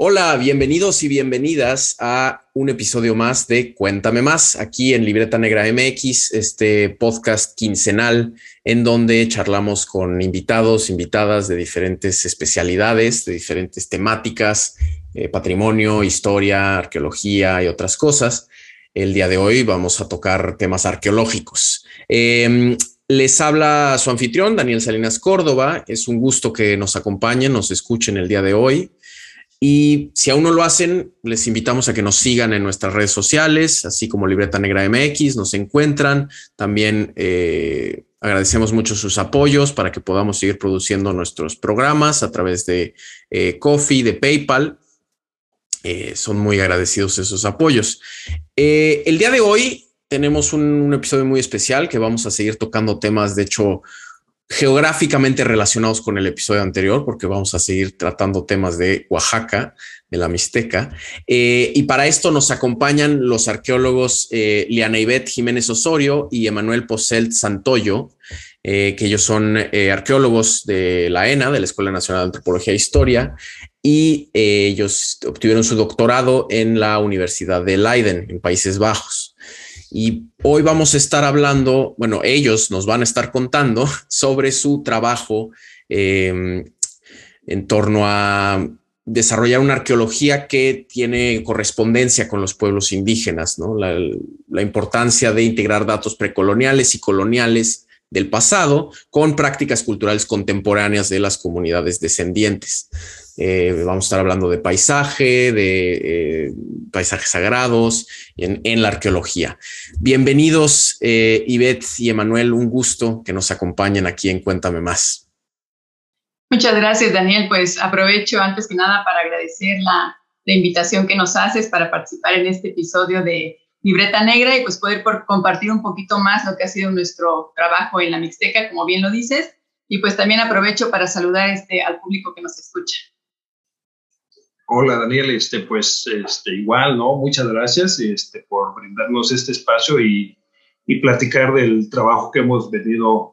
Hola, bienvenidos y bienvenidas a un episodio más de Cuéntame más, aquí en Libreta Negra MX, este podcast quincenal en donde charlamos con invitados, invitadas de diferentes especialidades, de diferentes temáticas, eh, patrimonio, historia, arqueología y otras cosas. El día de hoy vamos a tocar temas arqueológicos. Em, les habla su anfitrión, Daniel Salinas Córdoba. Es un gusto que nos acompañen, nos escuchen el día de hoy. Y si aún no lo hacen, les invitamos a que nos sigan en nuestras redes sociales, así como Libreta Negra MX, nos encuentran. También eh, agradecemos mucho sus apoyos para que podamos seguir produciendo nuestros programas a través de eh, Coffee, de PayPal. Eh, son muy agradecidos esos apoyos. el día de hoy tenemos un, episodio muy especial que vamos a seguir tocando temas, de hecho, geográficamente relacionados con el episodio anterior, porque vamos a seguir tratando temas de Oaxaca, de la Mixteca. Eh, y para esto nos acompañan los arqueólogos eh, Liana Ivette Jiménez Osorio y Emanuel Poselt Santoyo, eh, que ellos son arqueólogos de la ENA, de la Escuela Nacional de Antropología e Historia, y ellos obtuvieron su doctorado en la Universidad de Leiden, en Países Bajos. Y hoy vamos a estar hablando, bueno, ellos nos van a estar contando sobre su trabajo em, en torno a desarrollar una arqueología que tiene correspondencia con los pueblos indígenas, la importancia de integrar datos precoloniales y coloniales del pasado con prácticas culturales contemporáneas de las comunidades descendientes. Eh, vamos a estar hablando de paisaje, de eh, paisajes sagrados en, la arqueología. Bienvenidos, eh, Ivette y Emanuel, un gusto que nos acompañen aquí en Cuéntame Más. Muchas gracias, Daniel. Pues aprovecho antes que nada para agradecer la, la invitación que nos haces para participar en este episodio de Libreta Negra y pues poder compartir un poquito más lo que ha sido nuestro trabajo en la Mixteca, como bien lo dices. Y pues también aprovecho para saludar este, al público que nos escucha. Hola Daniel, este, pues este, igual, ¿no? Muchas gracias este, por brindarnos este espacio y, y platicar del trabajo que hemos venido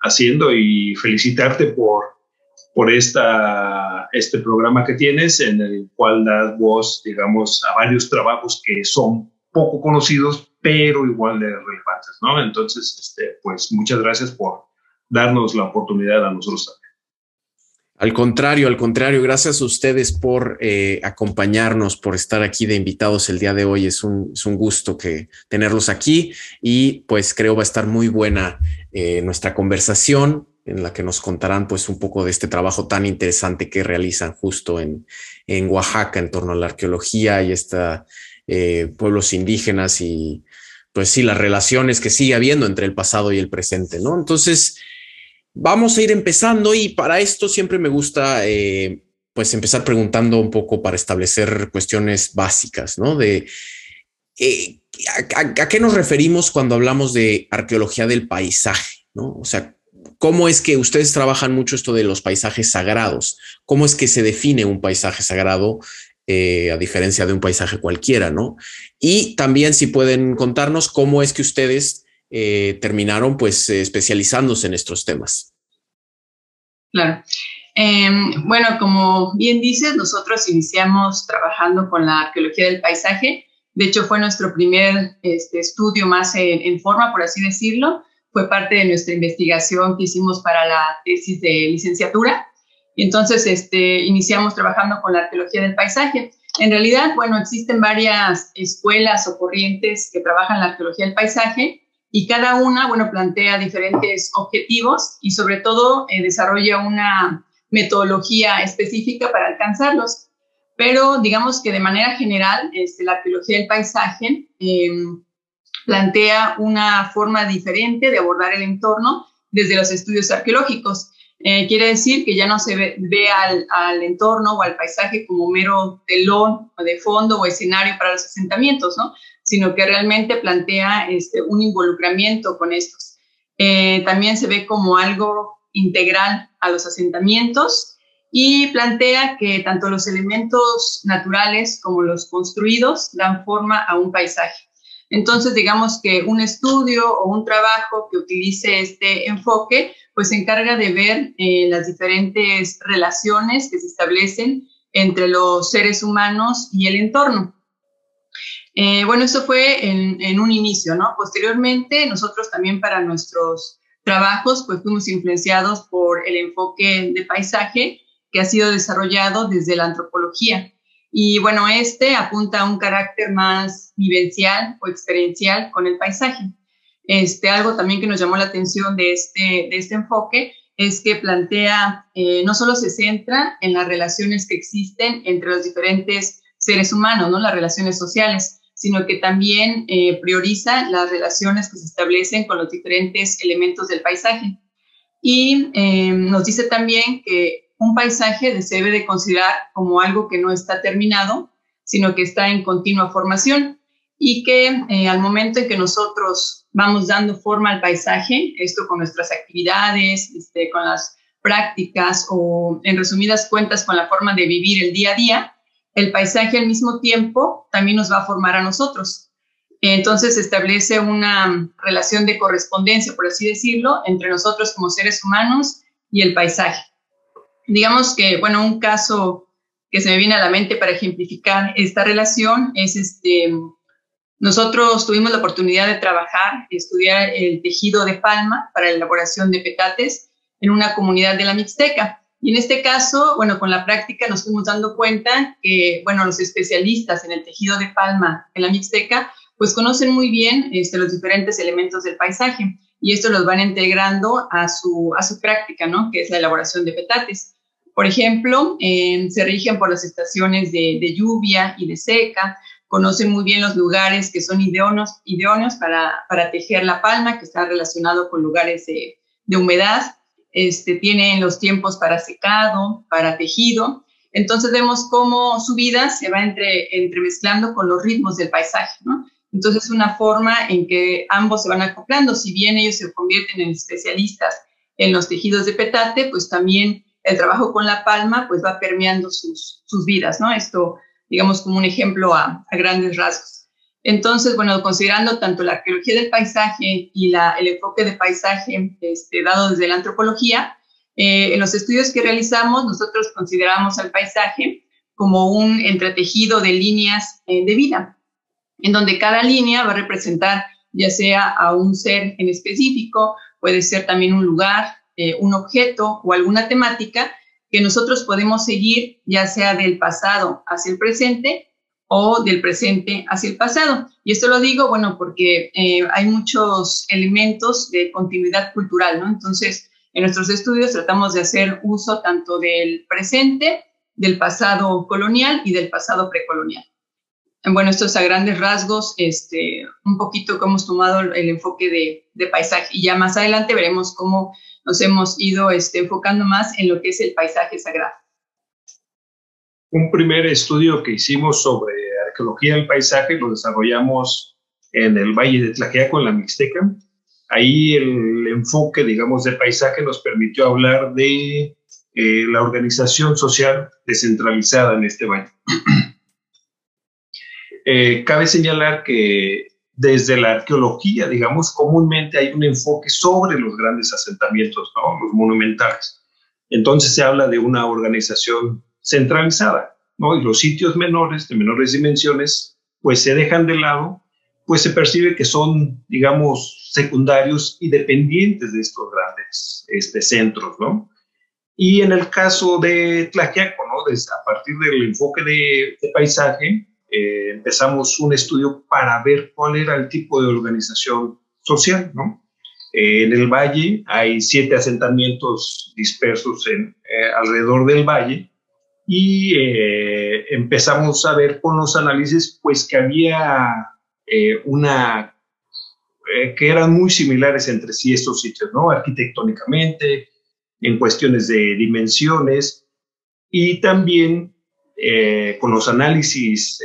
haciendo y felicitarte por, por esta, este programa que tienes en el cual das voz, digamos, a varios trabajos que son poco conocidos, pero igual de relevantes, ¿no? Entonces, este, pues muchas gracias por darnos la oportunidad a nosotros. Al contrario, al contrario, gracias a ustedes por eh, acompañarnos, por estar aquí de invitados el día de hoy. Es un, gusto que tenerlos aquí y pues creo va a estar muy buena eh, nuestra conversación en la que nos contarán pues un poco de este trabajo tan interesante que realizan justo en, en Oaxaca en torno a la arqueología y esta eh, pueblos indígenas y pues sí, las relaciones que sigue habiendo entre el pasado y el presente, ¿no? Entonces, Vamos a ir empezando y para esto siempre me gusta eh, pues empezar preguntando un poco para establecer cuestiones básicas, ¿no? De eh, a, qué nos referimos cuando hablamos de arqueología del paisaje, ¿no? O sea, ¿cómo es que ustedes trabajan mucho esto de los paisajes sagrados? ¿Cómo es que se define un paisaje sagrado eh, a diferencia de un paisaje cualquiera, ¿no? Y también si pueden contarnos cómo es que ustedes eh, terminaron pues eh, especializándose en estos temas. Claro. Em, bueno, como bien dices, nosotros iniciamos trabajando con la arqueología del paisaje. De hecho, fue nuestro primer este, estudio más en, forma, por así decirlo. Fue parte de nuestra investigación que hicimos para la tesis de licenciatura. Entonces este, iniciamos trabajando con la arqueología del paisaje. En realidad, bueno, existen varias escuelas o corrientes que trabajan la arqueología del paisaje y cada una, bueno, plantea diferentes objetivos y sobre todo eh, desarrolla una metodología específica para alcanzarlos. Pero digamos que de manera general, este, la arqueología del paisaje em, plantea una forma diferente de abordar el entorno desde los estudios arqueológicos. Eh, quiere decir que ya no se ve, al, al, entorno o al paisaje como mero telón de fondo o escenario para los asentamientos, ¿no? Sino que realmente plantea este, un involucramiento con estos. Eh, también se ve como algo integral a los asentamientos y plantea que tanto los elementos naturales como los construidos dan forma a un paisaje. Entonces, digamos que un estudio o un trabajo que utilice este enfoque, pues se encarga de ver eh, las diferentes relaciones que se establecen entre los seres humanos y el entorno. Eh, bueno, eso fue en, un inicio, ¿no? Posteriormente, nosotros también para nuestros trabajos, pues fuimos influenciados por el enfoque de paisaje que ha sido desarrollado desde la antropología. Y bueno, este apunta a un carácter más vivencial o experiencial con el paisaje. Este, algo también que nos llamó la atención de este, de este enfoque es que plantea, eh, no solo se centra en las relaciones que existen entre los diferentes seres humanos, ¿no? las relaciones sociales, sino que también eh, prioriza las relaciones que se establecen con los diferentes elementos del paisaje. Y eh, nos dice también que un paisaje se debe de considerar como algo que no está terminado, sino que está en continua formación y que eh, al momento en que nosotros vamos dando forma al paisaje, esto con nuestras actividades, este, con las prácticas o en resumidas cuentas con la forma de vivir el día a día, el paisaje al mismo tiempo también nos va a formar a nosotros. Entonces se establece una relación de correspondencia, por así decirlo, entre nosotros como seres humanos y el paisaje. Digamos que, bueno, un caso que se me viene a la mente para ejemplificar esta relación es este, nosotros tuvimos la oportunidad de trabajar, estudiar el tejido de palma para la elaboración de petates en una comunidad de la Mixteca. Y en este caso, bueno, con la práctica nos fuimos dando cuenta que, bueno, los especialistas en el tejido de palma en la Mixteca, pues conocen muy bien este, los diferentes elementos del paisaje y esto los van integrando a su, a su práctica, ¿no? Que es la elaboración de petates. Por ejemplo, se rigen por las estaciones de, lluvia y de seca, conocen muy bien los lugares que son idóneos para, para tejer la palma, que está relacionado con lugares de, de humedad este, tienen los tiempos para secado, para tejido. Entonces vemos cómo su vida se va entre, entremezclando con los ritmos del paisaje. Entonces es una forma en que ambos se van acoplando. Si bien ellos se convierten en especialistas en los tejidos de petate, pues también el trabajo con la palma pues va permeando sus, vidas, ¿no? Esto, digamos, como un ejemplo a grandes rasgos. Entonces, bueno, considerando tanto la arqueología del paisaje y el enfoque de paisaje este, dado desde la antropología, eh, en los estudios que realizamos, nosotros consideramos al paisaje como un entretejido de líneas eh, de vida, en donde cada línea va a representar ya sea a un ser en específico, puede ser también un lugar, eh, un objeto o alguna temática que nosotros podemos seguir ya sea del pasado hacia el presente o del presente hacia el pasado. Y esto lo digo, bueno, porque eh, hay muchos elementos de continuidad cultural, ¿no? Entonces, en nuestros estudios tratamos de hacer uso tanto del presente, del pasado colonial y del pasado precolonial. Bueno, esto es a grandes rasgos, este, un poquito cómo hemos tomado el enfoque de, de, paisaje y ya más adelante veremos cómo nos hemos ido este, enfocando más en lo que es el paisaje sagrado. Un primer estudio que hicimos sobre arqueología del paisaje lo desarrollamos en el Valle de Tlajeaco, en la Mixteca. Ahí el enfoque, digamos, de paisaje nos permitió hablar de eh, la organización social descentralizada en este valle. eh, cabe señalar que desde la arqueología, digamos, comúnmente hay un enfoque sobre los grandes asentamientos, ¿no? los monumentales. Entonces se habla de una organización centralizada. Y los sitios menores, de menores dimensiones, pues se dejan de lado, pues se percibe que son, digamos, secundarios y dependientes de estos grandes este, centros, ¿no? Y en el caso de Tlaxiaco, ¿no? Desde, a partir del enfoque de, paisaje, eh, empezamos un estudio para ver cuál era el tipo de organización social, ¿no? Eh, en el valle hay siete asentamientos dispersos en, eh, alrededor del valle y eh, empezamos a ver con los análisis pues que había eh, una eh, que eran muy similares entre sí estos sitios, ¿no? Arquitectónicamente, en cuestiones de dimensiones y también con los análisis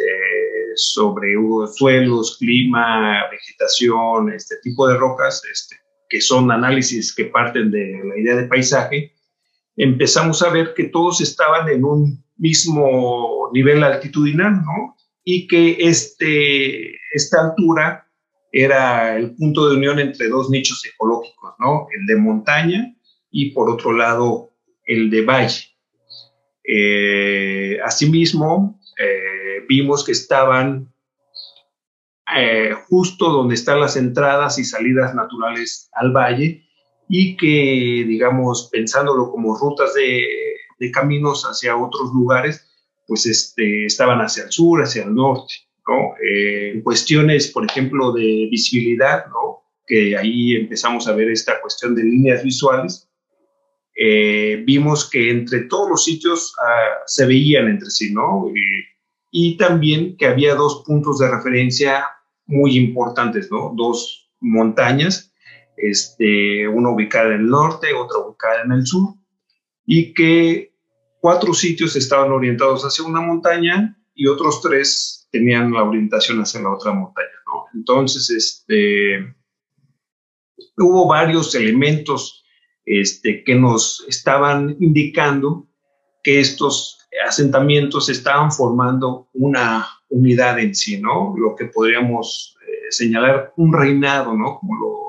sobre suelos, clima, vegetación, este tipo de rocas, este, que son análisis que parten de la idea de paisaje, empezamos a ver que todos estaban en un mismo nivel altitudinal, ¿no? Y que este, esta altura era el punto de unión entre dos nichos ecológicos, ¿no? El de montaña y por otro lado el de valle. Eh, asimismo, eh, vimos que estaban eh, justo donde están las entradas y salidas naturales al valle y que, digamos, pensándolo como rutas de, caminos hacia otros lugares, pues este, estaban hacia el sur, hacia el norte, ¿no? Eh, cuestiones, por ejemplo, de visibilidad, ¿no? Que ahí empezamos a ver esta cuestión de líneas visuales. Eh, vimos que entre todos los sitios ah, se veían entre sí, ¿no? y también que había dos puntos de referencia muy importantes, ¿no? Dos montañas, este, una ubicada en el norte, otra ubicada en el sur, y que cuatro sitios estaban orientados hacia una montaña y otros tres tenían la orientación hacia la otra montaña, ¿no? Entonces, este, hubo varios elementos este, que nos estaban indicando que estos asentamientos estaban formando una unidad en sí, ¿no? Lo que podríamos eh, señalar un reinado, ¿no? Como lo,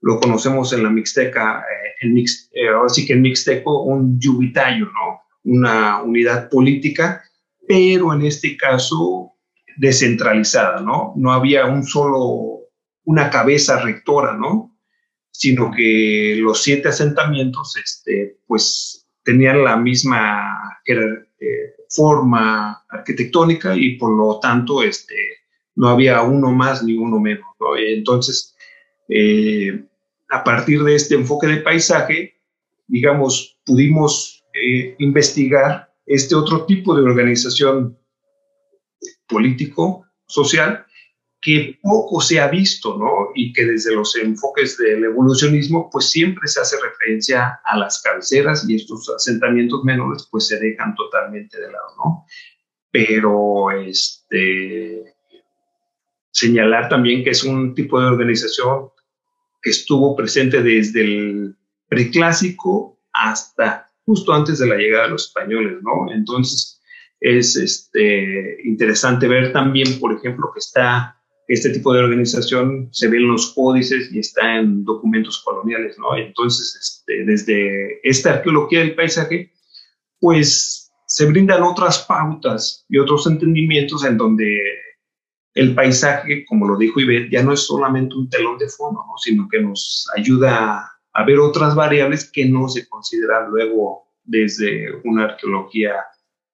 lo, conocemos en la Mixteca, eh, mix, eh, ahora sí que en Mixteco, un yubitayo, ¿no? Una unidad política, pero en este caso descentralizada, ¿no? No había un solo, una cabeza rectora, ¿no? Sino que los siete asentamientos, este, pues tenían la misma eh, forma arquitectónica y por lo tanto este, no había uno más ni uno menos. Entonces, eh, a partir de este enfoque de paisaje, digamos, pudimos eh, investigar este otro tipo de organización político, social, que poco se ha visto, ¿no? Y que desde los enfoques del evolucionismo, pues siempre se hace referencia a las cabeceras y estos asentamientos menores, pues se dejan totalmente de lado, ¿no? Pero, este, señalar también que es un tipo de organización que estuvo presente desde el preclásico hasta justo antes de la llegada de los españoles, ¿no? Entonces, es este, interesante ver también, por ejemplo, que está este tipo de organización se ve en los códices y está en documentos coloniales, ¿no? Entonces, este, desde esta arqueología del paisaje, pues se brindan otras pautas y otros entendimientos en donde el paisaje, como lo dijo Ivette, ya no es solamente un telón de fondo, ¿no? sino que nos ayuda a ver otras variables que no se consideran luego desde una arqueología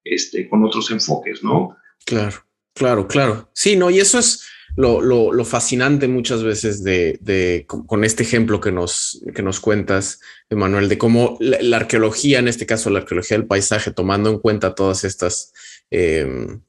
este, con otros enfoques, ¿no? Claro, claro, claro. Sí, no, y eso es lo, lo, fascinante muchas veces de, con este ejemplo que nos, que nos cuentas, Emanuel, de cómo la, arqueología, en este caso la arqueología del paisaje, tomando en cuenta todas estas em,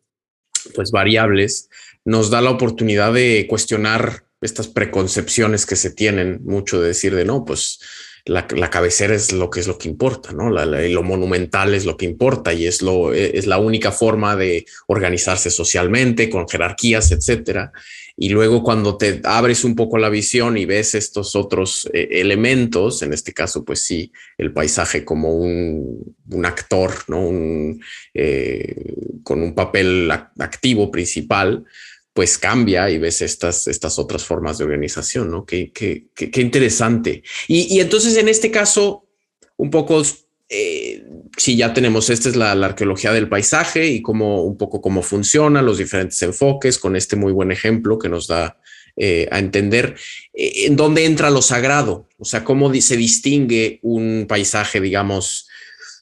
pues variables, nos da la oportunidad de cuestionar estas preconcepciones que se tienen mucho de decir de no, pues la, cabecera es lo que es lo que importa, ¿no? lo monumental es lo que importa y es, lo, es la única forma de organizarse socialmente, con jerarquías, etcétera. Y luego cuando te abres un poco la visión y ves estos otros eh, elementos, en este caso, pues sí, el paisaje como un, actor, ¿no? Eh, con un papel activo principal, pues cambia y ves estas, estas otras formas de organización, ¿no? Qué, qué, qué, interesante. Y, entonces en este caso, un poco, eh, si ya tenemos, esta es la, arqueología del paisaje y cómo, un poco cómo funciona, los diferentes enfoques, con este muy buen ejemplo que nos da eh, a entender eh, en dónde entra lo sagrado, o sea, cómo se distingue un paisaje, digamos,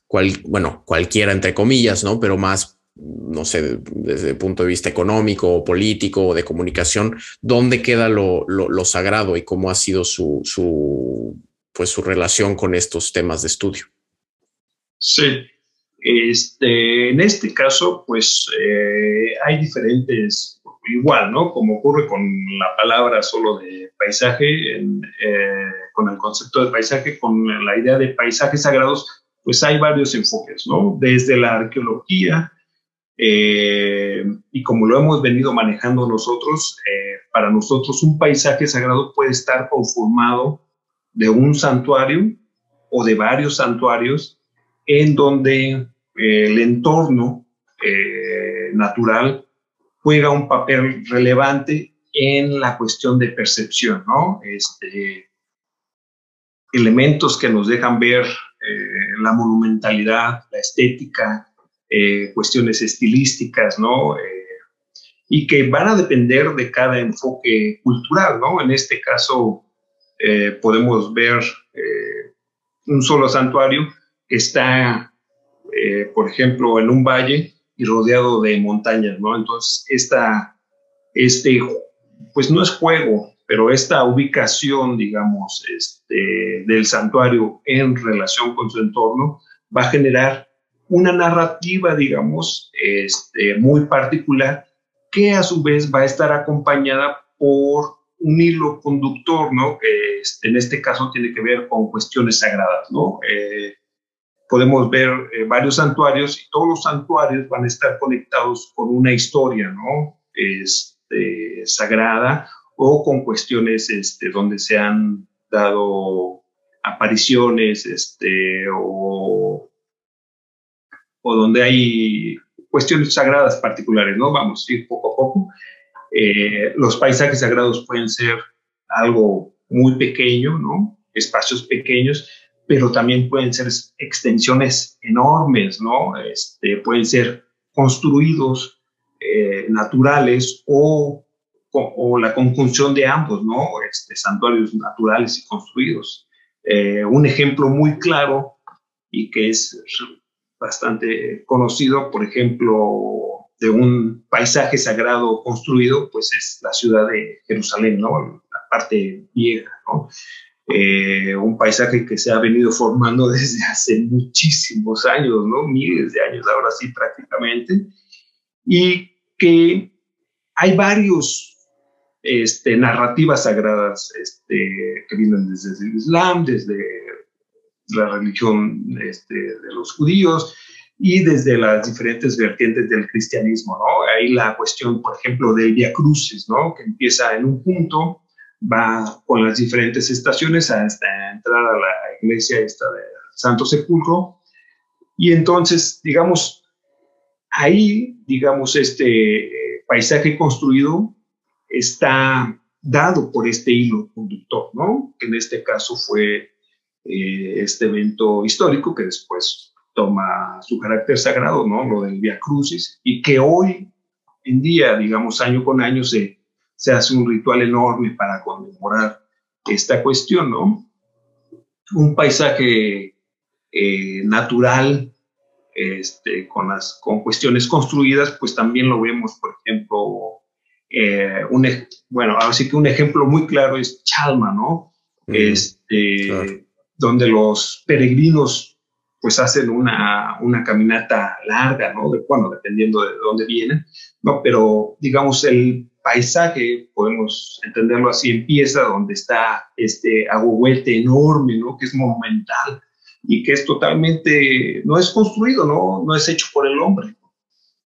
cual, bueno, cualquiera entre comillas, ¿no? Pero más no sé, desde el punto de vista económico político o de comunicación, dónde queda lo, sagrado y cómo ha sido su, su, pues, su relación con estos temas de estudio. Sí, este, en este caso, pues eh, hay diferentes, igual, ¿no? Como ocurre con la palabra solo de paisaje, eh, con el concepto de paisaje, con la idea de paisajes sagrados, pues hay varios enfoques, ¿no? Desde la arqueología, eh, y como lo hemos venido manejando nosotros, eh, para nosotros un paisaje sagrado puede estar conformado de un santuario o de varios santuarios en donde eh, el entorno natural juega un papel relevante en la cuestión de percepción, ¿no? Este, elementos que nos dejan ver Eh, la monumentalidad, la estética, eh, cuestiones estilísticas, ¿no? y que van a depender de cada enfoque cultural, ¿no? En este caso podemos ver un solo santuario que está, por ejemplo, en un valle y rodeado de montañas, ¿no? Entonces, esta, este, pues no es juego, pero esta ubicación, digamos, este, del santuario en relación con su entorno va a generar una narrativa, digamos, este, muy particular que a su vez va a estar acompañada por un hilo conductor, ¿no? Que este, en este caso tiene que ver con cuestiones sagradas, ¿no? Eh, podemos ver eh, varios santuarios y todos los santuarios van a estar conectados con una historia, ¿no? Este, sagrada o con cuestiones este, donde se han dado apariciones este, o, o donde hay cuestiones sagradas particulares, ¿no? Vamos a ir poco a poco. Eh, los paisajes sagrados pueden ser algo muy pequeño, ¿no? Espacios pequeños, pero también pueden ser extensiones enormes, ¿no? Este, pueden ser construidos eh, naturales o o la conjunción de ambos, ¿no? Este, santuarios naturales y construidos. Eh, un ejemplo muy claro y que es bastante conocido, por ejemplo, de un paisaje sagrado construido, pues es la ciudad de Jerusalén, ¿no? La parte vieja, ¿no? Eh, un paisaje que se ha venido formando desde hace muchísimos años, ¿no? Miles de años, ahora sí prácticamente, y que hay varios este, narrativas sagradas este, que vienen desde el Islam, desde la religión este, de los judíos y desde las diferentes vertientes del cristianismo, ¿no? Ahí la cuestión, por ejemplo, del Via Crucis, ¿no? Que empieza en un punto, va con las diferentes estaciones hasta entrar a la iglesia esta del Santo Sepulcro. Y entonces, digamos, ahí, digamos, este eh, paisaje construido está dado por este hilo conductor, ¿no? Que en este caso fue eh, este evento histórico que después toma su carácter sagrado, ¿no? Lo del Via Crucis, y que hoy en día, digamos, año con año se, se hace un ritual enorme para conmemorar esta cuestión, ¿no? Un paisaje eh, natural, este, con, las, con cuestiones construidas, pues también lo vemos, por ejemplo, eh, un, bueno, así que un ejemplo muy claro es Chalma, ¿no? este, Donde los peregrinos pues hacen una, una caminata larga, ¿no? Bueno, dependiendo de dónde vienen, ¿no? Pero digamos el paisaje, podemos entenderlo así, empieza donde está este aguahuete enorme, ¿no? Que es monumental y que es totalmente, no es construido, ¿no? No es hecho por el hombre,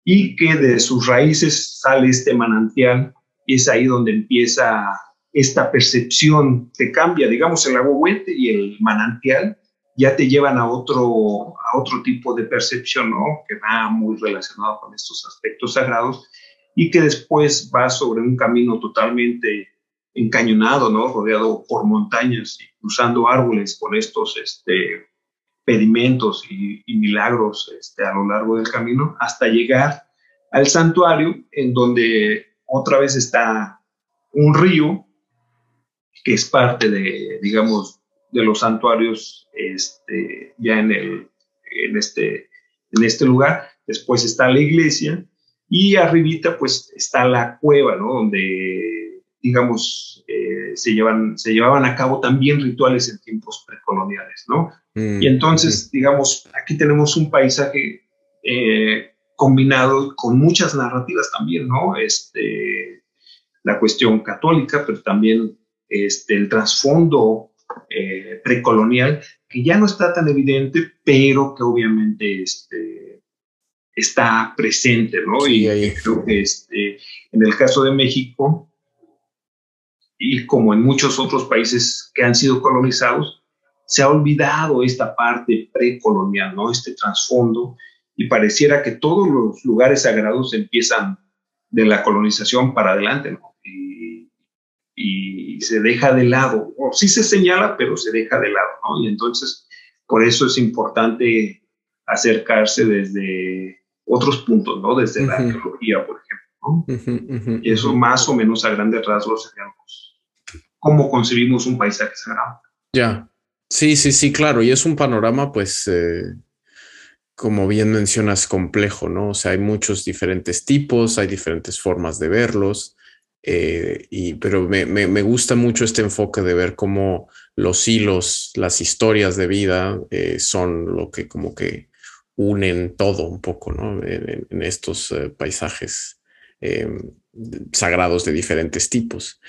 y que de sus raíces sale este manantial y es ahí donde empieza esta percepción, te cambia, digamos, el agua y el manantial ya te llevan a otro, a otro tipo de percepción, ¿no? Que va muy relacionado con estos aspectos sagrados y que después va sobre un camino totalmente encañonado, ¿no? Rodeado por montañas y cruzando árboles con estos, este, pedimentos y, milagros este, a lo largo del camino hasta llegar al santuario en donde otra vez está un río que es parte de, digamos, de los santuarios este, ya en, el, en, este, en este lugar. Después está la iglesia y arribita pues está la cueva, ¿no? Donde, digamos, eh, se, llevan, se llevaban a cabo también rituales en tiempos precoloniales, ¿no? Mm, y entonces, digamos, aquí tenemos un paisaje eh, combinado con muchas narrativas también, ¿no? Este, la cuestión católica, pero también este, el trasfondo eh, precolonial, que ya no está tan evidente, pero que obviamente este, está presente, ¿no? y creo que este, en el caso de México, y como en muchos otros países que han sido colonizados, se ha olvidado esta parte precolonial, ¿no? Este trasfondo y pareciera que todos los lugares sagrados empiezan de la colonización para adelante, ¿no? Y, y, se deja de lado, o sí se señala, pero se deja de lado, ¿no? Y entonces Por eso es importante acercarse desde otros puntos, ¿no? Desde la arqueología, por ejemplo. y eso más o menos a grandes rasgos seríamos cómo concebimos un paisaje sagrado. Ya, sí, sí, sí, claro. Y es un panorama, pues, eh, como bien mencionas, complejo, ¿no? O sea, hay muchos diferentes tipos, hay diferentes formas de verlos. Eh, y, pero me, me, gusta mucho este enfoque de ver cómo los hilos, las historias de vida eh, son lo que como que unen todo un poco, ¿no? En, estos eh, paisajes sagrados de diferentes tipos.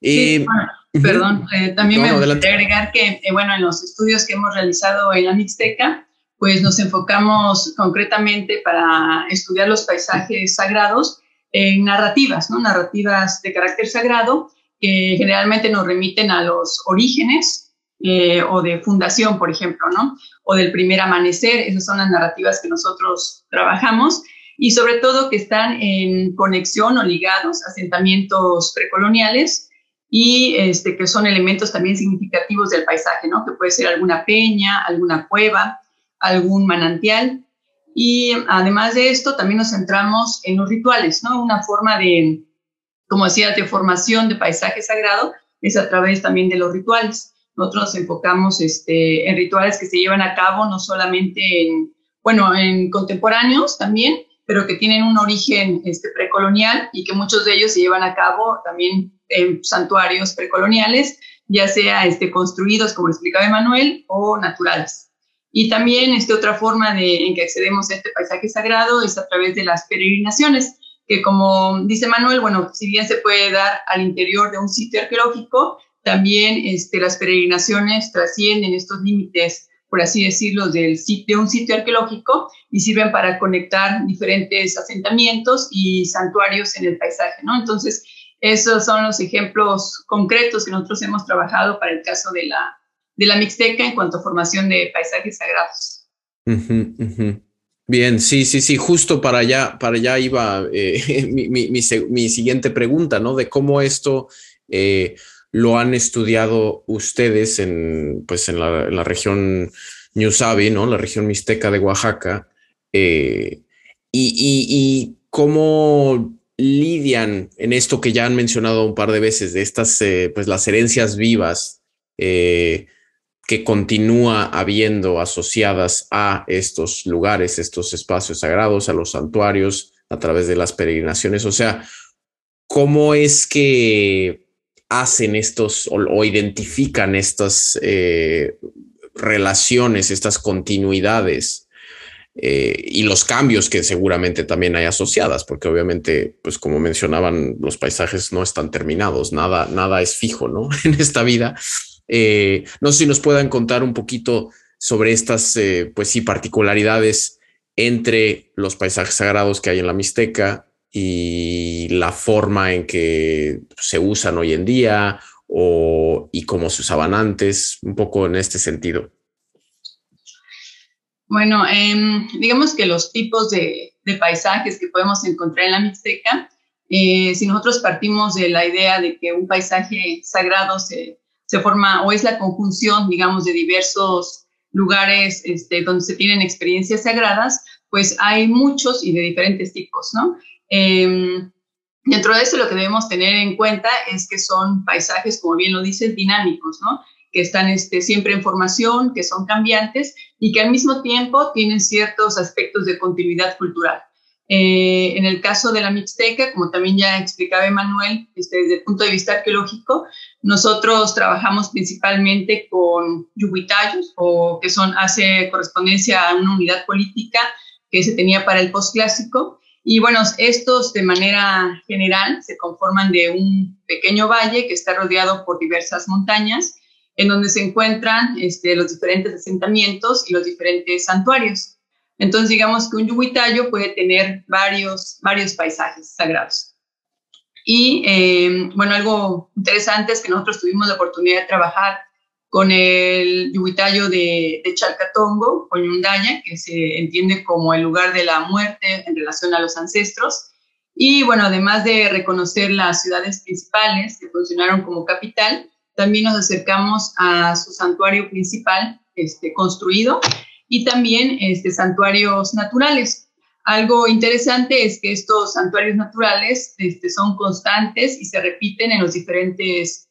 Sí, perdón, también me gustaría agregar que, bueno, en los estudios que hemos realizado en la Mixteca, pues nos enfocamos concretamente para estudiar los paisajes sagrados en narrativas, ¿no? narrativas de carácter sagrado que generalmente nos remiten a los orígenes eh, o de fundación, por ejemplo, ¿no? o del primer amanecer. Esas son las narrativas que nosotros trabajamos y sobre todo que están en conexión o ligados a asentamientos precoloniales y este, que son elementos también significativos del paisaje, ¿no? que puede ser alguna peña, alguna cueva, algún manantial. Y además de esto, también nos centramos en los rituales, ¿no? Una forma de, como decía, de formación de paisaje sagrado es a través también de los rituales. Nosotros nos enfocamos este, en rituales que se llevan a cabo no solamente en, bueno, en contemporáneos también, pero que tienen un origen este, precolonial y que muchos de ellos se llevan a cabo también en santuarios precoloniales, ya sea este, construidos, como explicaba Emanuel, o naturales. Y también este, otra forma de, en que accedemos a este paisaje sagrado es a través de las peregrinaciones, que como dice Manuel, bueno, si bien se puede dar al interior de un sitio arqueológico, también este, las peregrinaciones trascienden estos límites, por así decirlo, del, de un sitio arqueológico y sirven para conectar diferentes asentamientos y santuarios en el paisaje, ¿no? Entonces, esos son los ejemplos concretos que nosotros hemos trabajado para el caso de la, de la Mixteca en cuanto a formación de paisajes sagrados. Bien, sí, sí, sí, justo para allá, para allá iba eh, mi, siguiente pregunta, ¿no? De cómo esto eh, lo han estudiado ustedes en, pues en la, región Ñusabi, ¿no? La región mixteca de Oaxaca, eh, y, cómo lidian en esto que ya han mencionado un par de veces, de estas, pues las herencias vivas que continúa habiendo asociadas a estos lugares, estos espacios sagrados, a los santuarios, a través de las peregrinaciones. O sea, ¿cómo es que hacen estos o, identifican estas eh, relaciones, estas continuidades? Eh, y los cambios que seguramente también hay asociadas, porque obviamente, pues como mencionaban, los paisajes no están terminados, nada, nada es fijo, ¿no? En esta vida eh, no sé si nos puedan contar un poquito sobre estas, eh, pues sí, particularidades entre los paisajes sagrados que hay en la Mixteca y la forma en que se usan hoy en día o, y cómo se usaban antes, un poco en este sentido. Bueno, em, digamos que los tipos de, paisajes que podemos encontrar en la Mixteca, eh, si nosotros partimos de la idea de que un paisaje sagrado se se forma o es la conjunción, digamos, de diversos lugares este, donde se tienen experiencias sagradas, pues hay muchos y de diferentes tipos, ¿no? Em, dentro de eso lo que debemos tener en cuenta es que son paisajes, como bien lo dices, dinámicos, ¿no? Que están este, siempre en formación, que son cambiantes y que al mismo tiempo tienen ciertos aspectos de continuidad cultural. Eh, en el caso de la Mixteca, como también ya explicaba Emanuel, este, desde el punto de vista arqueológico, nosotros trabajamos principalmente con yuguitayos, o que son, hace correspondencia a una unidad política que se tenía para el posclásico. Y bueno, estos de manera general se conforman de un pequeño valle que está rodeado por diversas montañas, en donde se encuentran este, los diferentes asentamientos y los diferentes santuarios. Entonces, digamos que un yuguitayo puede tener varios, varios paisajes sagrados. Y eh, bueno, algo interesante es que nosotros tuvimos la oportunidad de trabajar con el yuguitayo de, de Chalcatongo, o que se entiende como el lugar de la muerte en relación a los ancestros. Y bueno, además de reconocer las ciudades principales que funcionaron como capital, también nos acercamos a su santuario principal, este, construido y también este, santuarios naturales. Algo interesante es que estos santuarios naturales este, son constantes y se repiten en los diferentes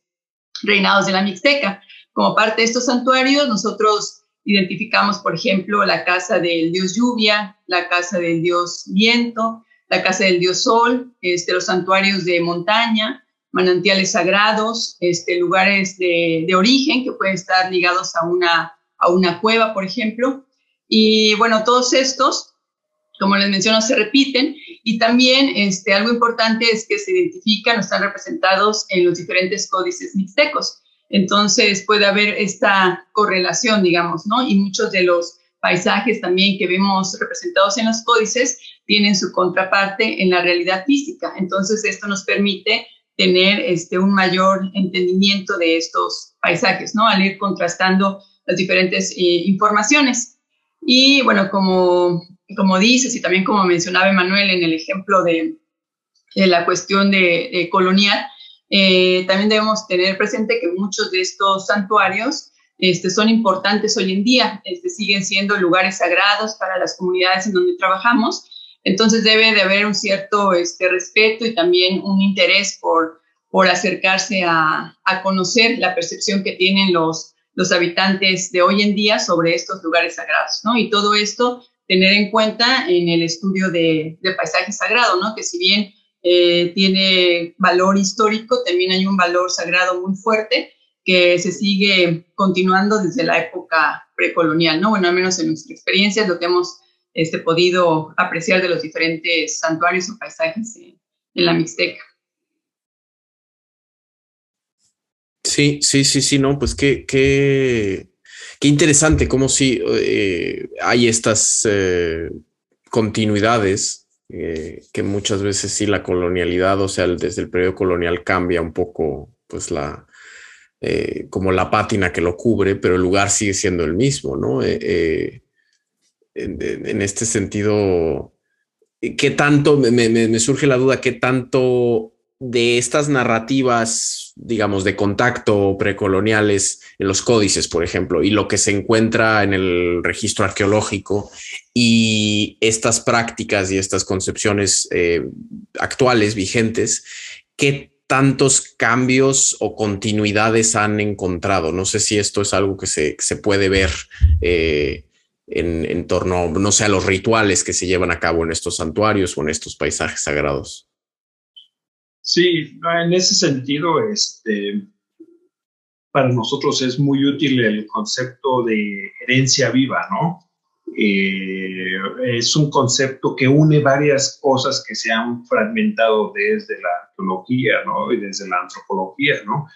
reinados de la Mixteca. Como parte de estos santuarios, nosotros identificamos, por ejemplo, la casa del dios lluvia, la casa del dios viento, la casa del dios sol, este, los santuarios de montaña, manantiales sagrados, este, lugares de, de, origen que pueden estar ligados a una, a una cueva, por ejemplo. Y bueno, todos estos, como les menciono, se repiten y también este, algo importante es que se identifican o están representados en los diferentes códices mixtecos. Entonces puede haber esta correlación, digamos, ¿no? Y muchos de los paisajes también que vemos representados en los códices tienen su contraparte en la realidad física. Entonces esto nos permite tener este, un mayor entendimiento de estos paisajes, ¿no? Al ir contrastando las diferentes eh, informaciones. Y bueno, como, como dices y también como mencionaba Emanuel en el ejemplo de, de la cuestión de, colonial, eh, también debemos tener presente que muchos de estos santuarios este, son importantes hoy en día, este, siguen siendo lugares sagrados para las comunidades en donde trabajamos. Entonces debe de haber un cierto este, respeto y también un interés por, por acercarse a, a conocer la percepción que tienen los, los habitantes de hoy en día sobre estos lugares sagrados, ¿no? Y todo esto tener en cuenta en el estudio de, paisaje sagrado, ¿no? Que si bien eh, tiene valor histórico, también hay un valor sagrado muy fuerte que se sigue continuando desde la época precolonial, ¿no? Bueno, al menos en nuestra experiencia lo que hemos este, podido apreciar de los diferentes santuarios o paisajes en, la Mixteca. Sí, sí, sí, sí, no, pues qué, qué, qué interesante, como si eh, hay estas eh, continuidades eh, que muchas veces sí la colonialidad, o sea, desde el periodo colonial cambia un poco, pues la, como la pátina que lo cubre, pero el lugar sigue siendo el mismo, ¿no? en, este sentido, ¿qué tanto, me, surge la duda, qué tanto de estas narrativas, digamos, de contacto precoloniales en los códices, por ejemplo, y lo que se encuentra en el registro arqueológico y estas prácticas y estas concepciones eh, actuales, vigentes, ¿qué tantos cambios o continuidades han encontrado? No sé si esto es algo que se, puede ver. Eh, en, torno, no sé, a los rituales que se llevan a cabo en estos santuarios o en estos paisajes sagrados. Sí, en ese sentido, este, para nosotros es muy útil el concepto de herencia viva, ¿no? Eh, es un concepto que une varias cosas que se han fragmentado desde la arqueología, ¿no? Y desde la antropología, ¿no?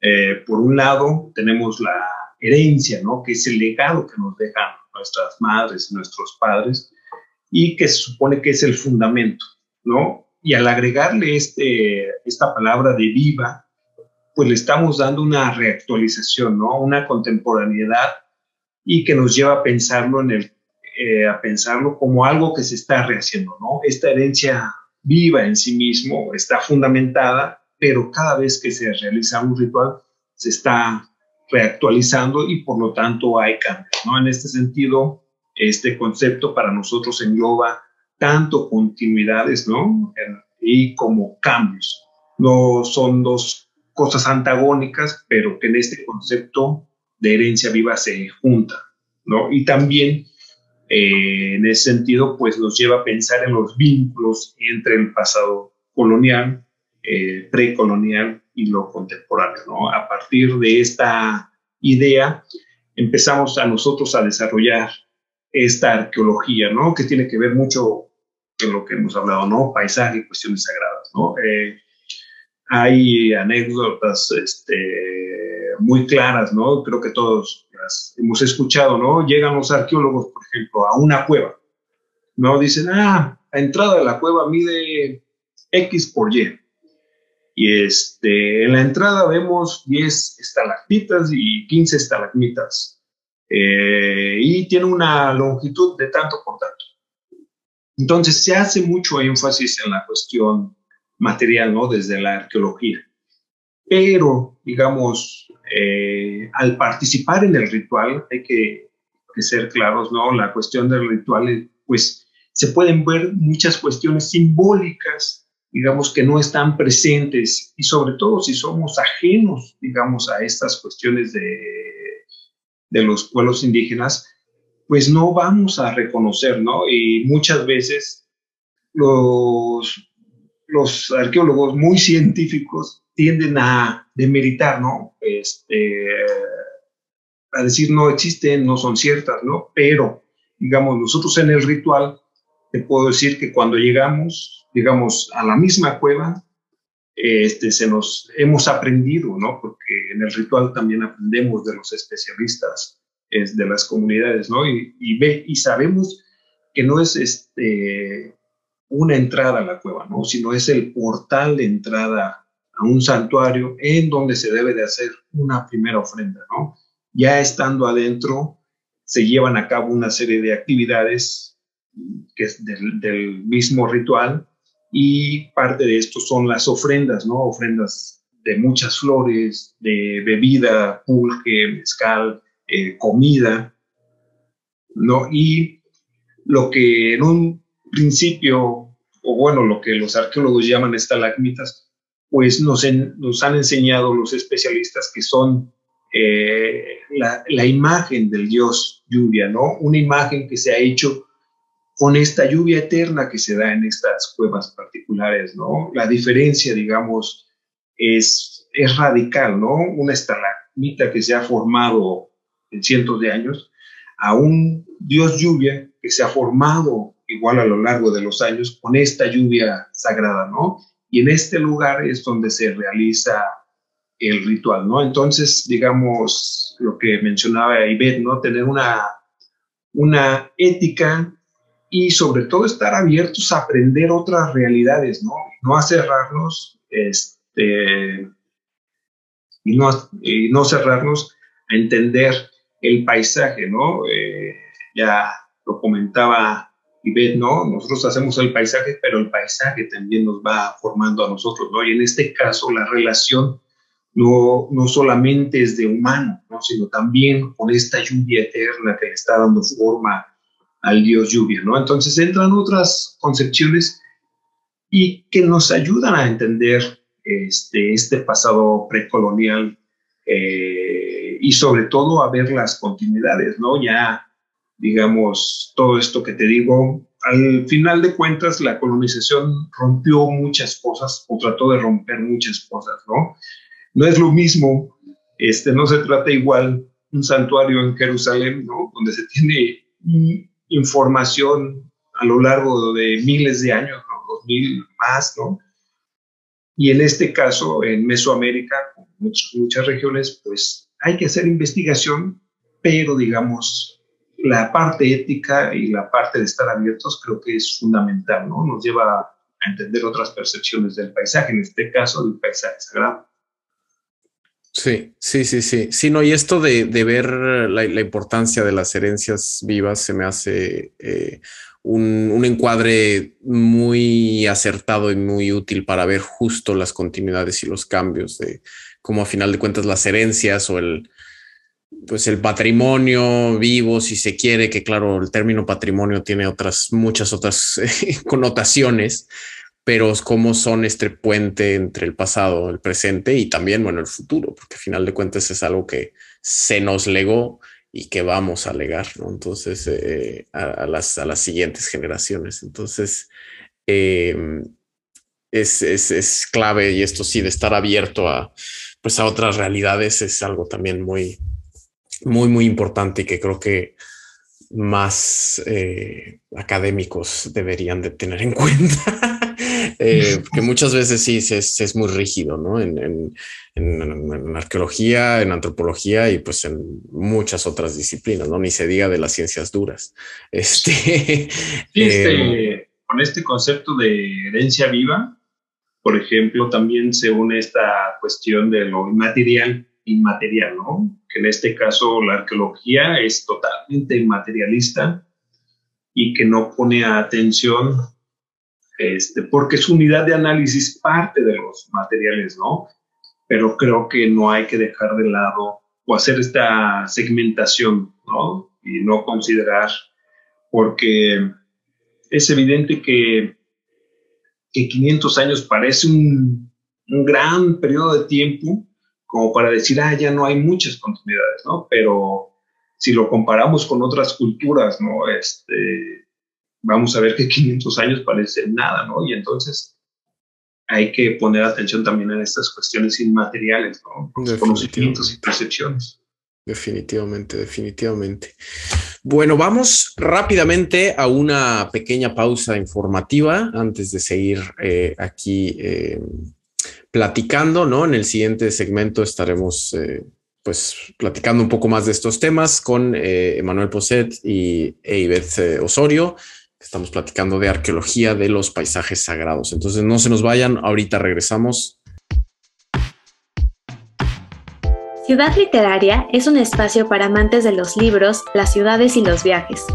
Eh, por un lado, tenemos la herencia, ¿no? Que es el legado que nos dejan nuestras madres nuestros padres, y que se supone que es el fundamento, ¿no? Y al agregarle este, esta palabra de viva, pues le estamos dando una reactualización, ¿no? Una contemporaneidad y que nos lleva a pensarlo en el, eh, a pensarlo como algo que se está rehaciendo, ¿no? Esta herencia viva en sí mismo está fundamentada, pero cada vez que se realiza un ritual se está reactualizando y por lo tanto hay cambios. ¿no? En este sentido, este concepto para nosotros engloba tanto continuidades ¿no? y como cambios. No son dos cosas antagónicas, pero que en este concepto de herencia viva se juntan. ¿no? Y también eh, en ese sentido, pues nos lleva a pensar en los vínculos entre el pasado colonial, eh, precolonial y lo contemporáneo. ¿no? A partir de esta idea, empezamos a nosotros a desarrollar esta arqueología, ¿no? Que tiene que ver mucho con lo que hemos hablado, ¿no? Paisaje cuestiones sagradas, ¿no? Eh, hay anécdotas este, muy claras, ¿no? Creo que todos las hemos escuchado, ¿no? Llegan los arqueólogos, por ejemplo, a una cueva, ¿no? Dicen, ah, la entrada de la cueva mide X por Y. Y este, en la entrada vemos 10 estalactitas y 15 estalagmitas. Eh, y tiene una longitud de tanto por tanto. Entonces se hace mucho énfasis en la cuestión material, ¿no? Desde la arqueología. Pero, digamos, eh, al participar en el ritual, hay que, ser claros, ¿no? La cuestión del ritual, pues se pueden ver muchas cuestiones simbólicas, digamos, que no están presentes y sobre todo si somos ajenos, digamos, a estas cuestiones de los pueblos indígenas, pues no vamos a reconocer, ¿no? Y muchas veces los, los arqueólogos muy científicos tienden a demeritar, ¿no? Este, a decir no existen, no son ciertas, ¿no? Pero, digamos, nosotros en el ritual, te puedo decir que cuando llegamos, digamos, a la misma cueva, este, se nos hemos aprendido, ¿no? Porque en el ritual también aprendemos de los especialistas es de las comunidades, ¿no? Y, y, sabemos que no es este, una entrada a la cueva, ¿no? Sino es el portal de entrada a un santuario en donde se debe de hacer una primera ofrenda, ¿no? Ya estando adentro, se llevan a cabo una serie de actividades que es del, del mismo ritual y parte de esto son las ofrendas, ¿no? Ofrendas de muchas flores, de bebida, pulque, mezcal, eh, comida, ¿no? Y lo que en un principio, o bueno, lo que los arqueólogos llaman estalagmitas, pues nos, han enseñado los especialistas que son eh, la, la, imagen del dios lluvia, ¿no? Una imagen que se ha hecho con esta lluvia eterna que se da en estas cuevas particulares, ¿no? La diferencia, digamos, es, es radical, ¿no? Una estalagmita que se ha formado en cientos de años, a un dios lluvia que se ha formado igual a lo largo de los años con esta lluvia sagrada, ¿no? Y en este lugar es donde se realiza el ritual, ¿no? Entonces, digamos, lo que mencionaba Ivette, ¿no? Tener una, una ética y sobre todo estar abiertos a aprender otras realidades, ¿no? No a cerrarnos, este, y no, y no cerrarnos a entender el paisaje, ¿no? Eh, ya lo comentaba Ivette, ¿no? Nosotros hacemos el paisaje, pero el paisaje también nos va formando a nosotros, ¿no? Y en este caso la relación no, no solamente es de humano, ¿no? Sino también con esta lluvia eterna que le está dando forma al dios lluvia, ¿no? Entonces entran otras concepciones y que nos ayudan a entender este, este pasado precolonial eh, y sobre todo a ver las continuidades, ¿no? Ya, digamos, todo esto que te digo, al final de cuentas la colonización rompió muchas cosas o trató de romper muchas cosas, ¿no? No es lo mismo, este, no se trata igual un santuario en Jerusalén, ¿no? Donde se tiene información a lo largo de miles de años, ¿no? Dos mil más, ¿no? Y en este caso, en Mesoamérica, muchas, regiones, pues hay que hacer investigación, pero digamos, la parte ética y la parte de estar abiertos creo que es fundamental, ¿no? Nos lleva a entender otras percepciones del paisaje, en este caso del paisaje sagrado. Sí, sí, sí, sí. Sí, no, y esto de, ver la, importancia de las herencias vivas se me hace eh, un, un, encuadre muy acertado y muy útil para ver justo las continuidades y los cambios de, como a final de cuentas las herencias o el, pues el patrimonio vivo, si se quiere, que claro, el término patrimonio tiene otras, muchas otras eh, connotaciones, pero cómo son este puente entre el pasado, el presente y también, bueno, el futuro, porque a final de cuentas es algo que se nos legó y que vamos a legar, ¿no? Entonces, eh, a, las, a las siguientes generaciones. Entonces, em, es, es, es clave y esto sí, de estar abierto a, pues a otras realidades es algo también muy, muy, muy importante y que creo que más eh, académicos deberían de tener en cuenta. eh, porque muchas veces sí es, es muy rígido, ¿no? En, en, en, arqueología, en antropología y pues en muchas otras disciplinas, ¿no? Ni se diga de las ciencias duras. Este, este eh, con este concepto de herencia viva, por ejemplo, también se une esta cuestión de lo inmaterial, inmaterial, ¿no? Que en este caso la arqueología es totalmente inmaterialista y que no pone atención, este, porque su unidad de análisis parte de los materiales, ¿no? pero creo que no hay que dejar de lado o hacer esta segmentación, ¿no? Y no considerar, porque es evidente que, que 500 años parece un, un gran periodo de tiempo como para decir, ah, ya no hay muchas continuidades, ¿no? Pero si lo comparamos con otras culturas, ¿no? Este, vamos a ver que 500 años parece nada, ¿no? Y entonces hay que poner atención también en estas cuestiones inmateriales, ¿no? conocimientos y percepciones. Definitivamente, definitivamente. Bueno, vamos rápidamente a una pequeña pausa informativa antes de seguir eh, aquí eh, platicando, ¿no? En el siguiente segmento estaremos eh, pues platicando un poco más de estos temas con Emanuel Poset y Eibeth Osorio Estamos platicando de arqueología de los paisajes sagrados. Entonces no se nos vayan, ahorita regresamos. Ciudad Literaria es un espacio para amantes de los libros, las ciudades y los viajes.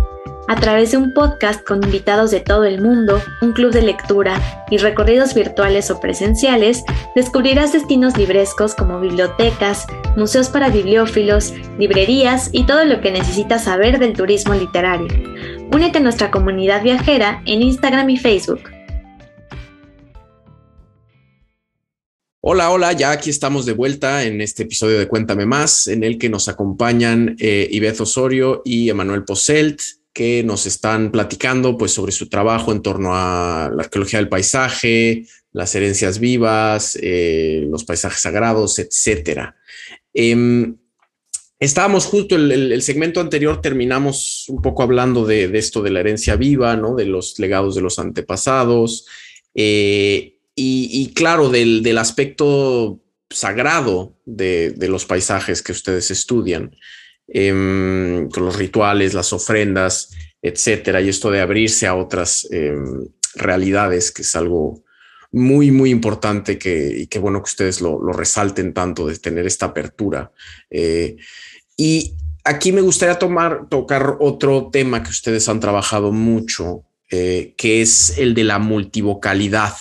A través de un podcast con invitados de todo el mundo, un club de lectura y recorridos virtuales o presenciales, descubrirás destinos librescos como bibliotecas, museos para bibliófilos, librerías y todo lo que necesitas saber del turismo literario. Únete a nuestra comunidad viajera en Instagram y Facebook. Hola, hola, ya aquí estamos de vuelta en este episodio de Cuéntame Más, en el que nos acompañan eh, Iveth Osorio y Emanuel Poselt que nos están platicando pues, sobre su trabajo en torno a la arqueología del paisaje, las herencias vivas, eh, los paisajes sagrados, etcétera. Em, estábamos justo el, el, segmento anterior, terminamos un poco hablando de, esto de la herencia viva, ¿no? de los legados de los antepasados eh, y, claro, del, del aspecto sagrado de, de, los paisajes que ustedes estudian. Em, con los rituales, las ofrendas, etcétera, y esto de abrirse a otras em, realidades, que es algo muy, muy importante que, y qué bueno que ustedes lo, resalten tanto de tener esta apertura. Eh, y aquí me gustaría tomar, tocar otro tema que ustedes han trabajado mucho, eh, que es el de la multivocalidad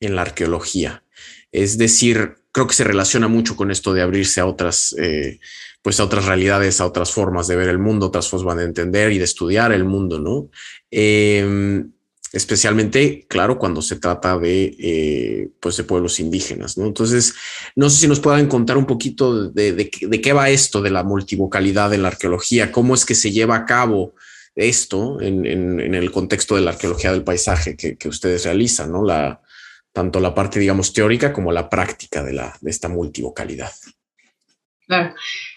en la arqueología. Es decir, creo que se relaciona mucho con esto de abrirse a otras eh, pues a otras realidades, a otras formas de ver el mundo, otras formas de entender y de estudiar el mundo, ¿no? Em, especialmente, claro, cuando se trata de, eh, pues de pueblos indígenas, ¿no? Entonces, no sé si nos puedan contar un poquito de, qué va esto de la multivocalidad en la arqueología, cómo es que se lleva a cabo esto en, el contexto de la arqueología del paisaje que, ustedes realizan, ¿no? La, tanto la parte, digamos, teórica como la práctica de, la, de esta multivocalidad. Claro.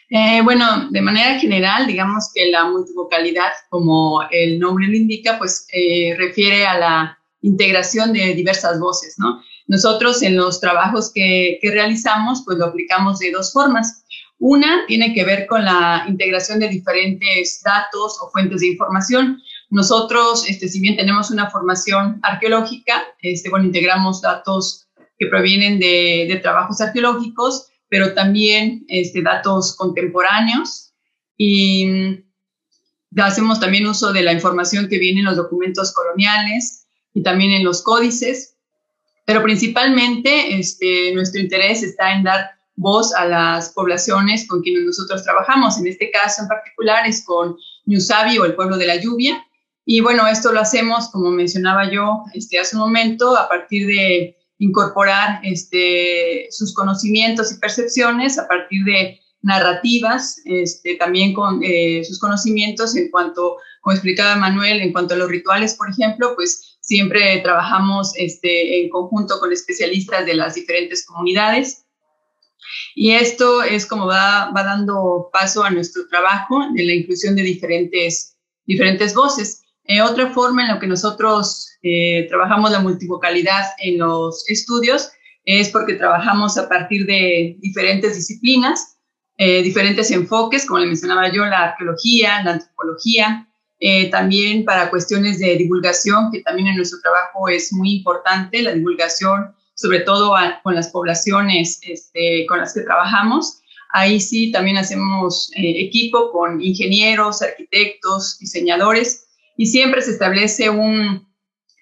Eh, bueno, de manera general, digamos que la multivocalidad, como el nombre lo indica, pues eh, refiere a la integración de diversas voces, ¿no? Nosotros en los trabajos que, realizamos, pues lo aplicamos de dos formas. Una tiene que ver con la integración de diferentes datos o fuentes de información. Nosotros, este, si bien tenemos una formación arqueológica, este, bueno, integramos datos que provienen de, de trabajos arqueológicos, pero también este, datos contemporáneos y mm, hacemos también uso de la información que viene en los documentos coloniales y también en los códices, pero principalmente este, nuestro interés está en dar voz a las poblaciones con quienes nosotros trabajamos. En este caso en particular es con Ñusabi o el pueblo de la lluvia. Y bueno, esto lo hacemos, como mencionaba yo este, hace un momento, a partir de incorporar este, sus conocimientos y percepciones a partir de narrativas, este, también con eh, sus conocimientos en cuanto, como explicaba Manuel, en cuanto a los rituales, por ejemplo, pues siempre trabajamos este, en conjunto con especialistas de las diferentes comunidades. Y esto es como va, va dando paso a nuestro trabajo de la inclusión de diferentes, diferentes voces. Eh, otra forma en la que nosotros eh, trabajamos la multivocalidad en los estudios es porque trabajamos a partir de diferentes disciplinas, eh, diferentes enfoques, como le mencionaba yo, la arqueología, la antropología, también para cuestiones de divulgación, que también en nuestro trabajo es muy importante, la divulgación, sobre todo con las poblaciones este, con las que trabajamos. Ahí sí también hacemos equipo con ingenieros, arquitectos, diseñadores, y siempre se establece un,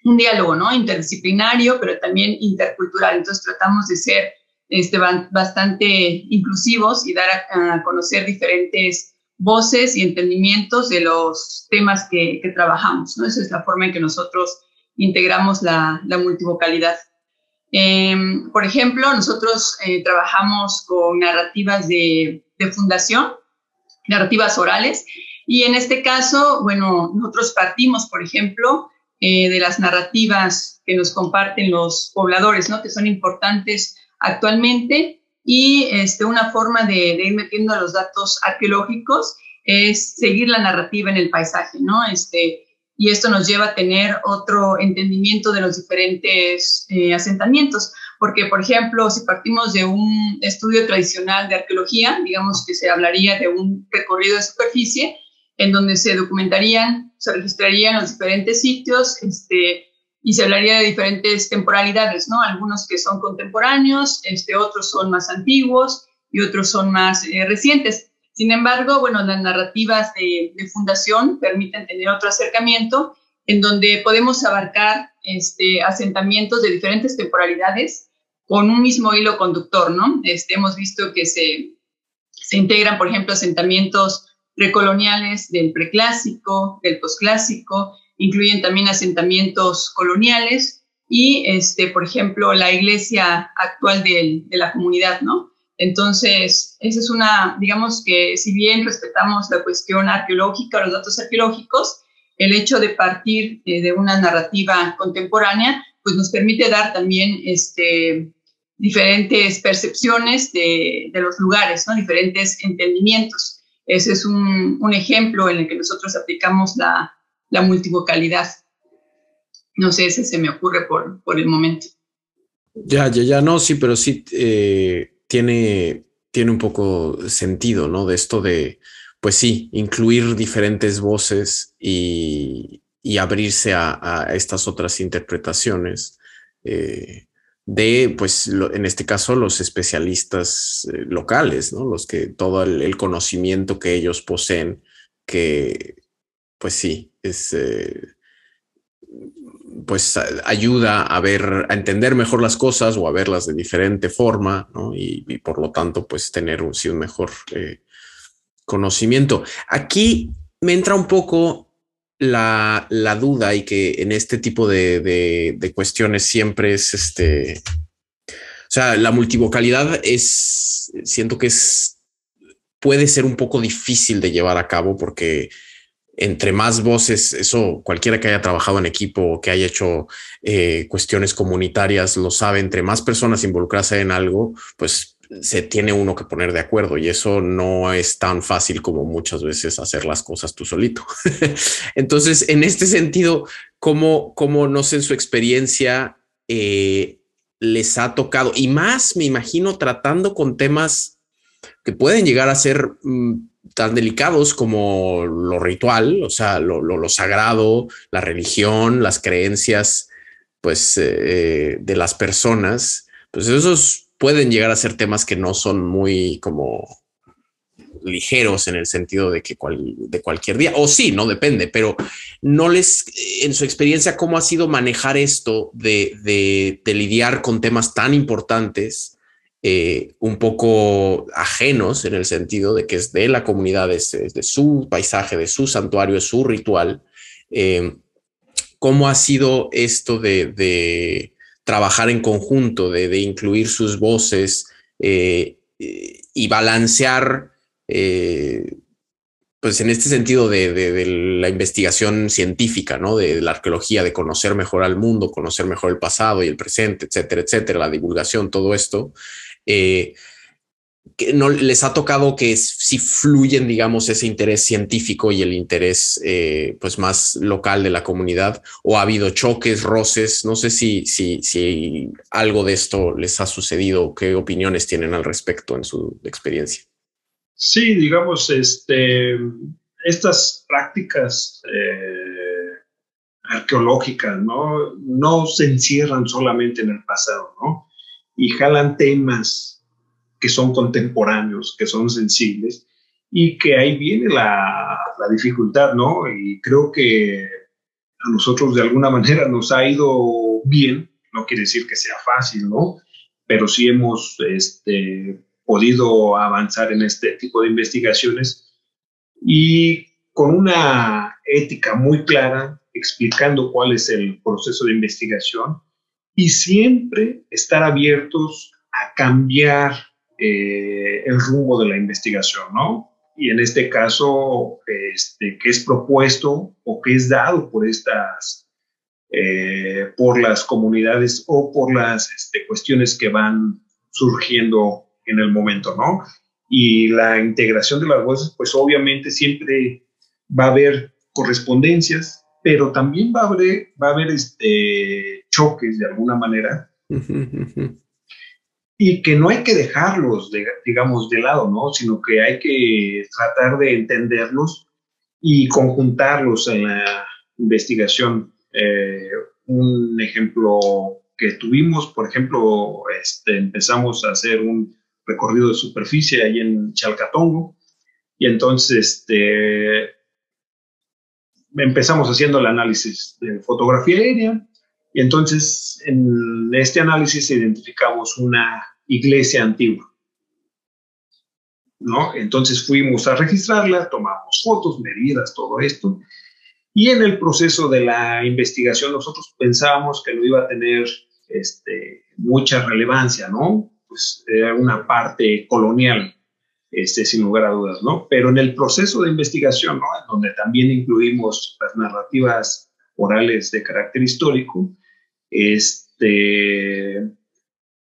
un diálogo, ¿no? Interdisciplinario, pero también intercultural. Entonces tratamos de ser este, bastante inclusivos y dar a, conocer diferentes voces y entendimientos de los temas que, trabajamos. ¿no? Esa es la forma en que nosotros integramos la, la multivocalidad. Em, por ejemplo, nosotros eh, trabajamos con narrativas de, de, fundación, narrativas orales, y en este caso, bueno, nosotros partimos, por ejemplo, eh, de las narrativas que nos comparten los pobladores, ¿no? que son importantes actualmente, y este, una forma de, de ir metiendo los datos arqueológicos es seguir la narrativa en el paisaje, ¿no? Este, y esto nos lleva a tener otro entendimiento de los diferentes eh, asentamientos, porque, por ejemplo, si partimos de un estudio tradicional de arqueología, digamos que se hablaría de un recorrido de superficie, en donde se documentarían, se registrarían los diferentes sitios, este, y se hablaría de diferentes temporalidades, ¿no? Algunos que son contemporáneos, este, otros son más antiguos y otros son más eh, recientes. Sin embargo, bueno, las narrativas de, fundación permiten tener otro acercamiento en donde podemos abarcar este, asentamientos de diferentes temporalidades con un mismo hilo conductor, ¿no? Este, hemos visto que se, se integran, por ejemplo, asentamientos precoloniales del preclásico, del posclásico, incluyen también asentamientos coloniales y, este, por ejemplo, la iglesia actual de la comunidad, ¿no? Entonces, esa es una, digamos que si bien respetamos la cuestión arqueológica, los datos arqueológicos, el hecho de partir eh, de una narrativa contemporánea, pues nos permite dar también este, diferentes percepciones de, los lugares, ¿no? diferentes entendimientos. Ese es un, ejemplo en el que nosotros aplicamos la, la multivocalidad. No sé, ese se me ocurre por, por el momento. Ya, ya, ya, no, sí, pero sí, eh, tiene, tiene un poco sentido, ¿no? De esto de, pues sí, incluir diferentes voces y, abrirse a, estas otras interpretaciones eh, de, pues, en este caso, los especialistas eh, locales, ¿no? Los que todo el, conocimiento que ellos poseen, que, pues sí, es... Eh, pues ayuda a ver, a entender mejor las cosas o a verlas de diferente forma, ¿no? Y, por lo tanto, pues tener un, sí, un mejor eh, conocimiento. Aquí me entra un poco la, duda y que en este tipo de, de, cuestiones siempre es este, o sea, la multivocalidad es, siento que es, puede ser un poco difícil de llevar a cabo porque entre más voces, eso cualquiera que haya trabajado en equipo o que haya hecho eh, cuestiones comunitarias lo sabe, entre más personas involucradas en algo, pues se tiene uno que poner de acuerdo y eso no es tan fácil como muchas veces hacer las cosas tú solito. Entonces, en este sentido, ¿cómo, cómo no sé en su experiencia eh, les ha tocado? Y más, me imagino, tratando con temas que pueden llegar a ser... Mm, tan delicados como lo ritual, o sea, lo, sagrado, la religión, las creencias, pues, eh, de las personas, pues esos pueden llegar a ser temas que no son muy como ligeros en el sentido de que de cualquier día, o sí, no depende, pero no les, en su experiencia, cómo ha sido manejar esto de, de lidiar con temas tan importantes eh, un poco ajenos en el sentido de que es de la comunidad, es, de su paisaje, de su santuario, es su ritual. Eh, ¿Cómo ha sido esto de, trabajar en conjunto, de, incluir sus voces eh, y balancear, pues en este sentido de, la investigación científica, ¿no? De, la arqueología, de conocer mejor al mundo, conocer mejor el pasado y el presente, etcétera, etcétera, la divulgación, todo esto, eh, que no les ha tocado que si fluyen, digamos, ese interés científico y el interés eh, pues más local de la comunidad o ha habido choques, roces. No sé si, si, si algo de esto les ha sucedido, qué opiniones tienen al respecto en su experiencia. Sí, digamos, este, estas prácticas eh, arqueológicas ¿no? no se encierran solamente en el pasado, ¿no? y jalan temas que son contemporáneos, que son sensibles, y que ahí viene la, la dificultad, ¿no? Y creo que a nosotros de alguna manera nos ha ido bien, no quiere decir que sea fácil, ¿no? pero sí hemos este, podido avanzar en este tipo de investigaciones y con una ética muy clara, explicando cuál es el proceso de investigación y siempre estar abiertos a cambiar eh, el rumbo de la investigación, ¿no? Y en este caso, este, que es propuesto o que es dado por estas, eh, por las comunidades o por las este, cuestiones que van surgiendo en el momento, ¿no? Y la integración de las voces, pues obviamente siempre va a haber correspondencias, pero también va a haber, va a haber este, choques de alguna manera. Y que no hay que dejarlos, de, digamos, de lado, ¿no? Sino que hay que tratar de entenderlos y conjuntarlos en la investigación. Eh, un ejemplo que tuvimos, por ejemplo, este, empezamos a hacer un recorrido de superficie ahí en Chalcatongo y entonces este, empezamos haciendo el análisis de fotografía aérea y entonces en este análisis identificamos una iglesia antigua. ¿no? Entonces fuimos a registrarla, tomamos fotos, medidas, todo esto. Y en el proceso de la investigación nosotros pensábamos que no iba a tener este, mucha relevancia, ¿no? Pues era una parte colonial, este, sin lugar a dudas, ¿no? Pero en el proceso de investigación, ¿no? Donde también incluimos las narrativas orales de carácter histórico, este,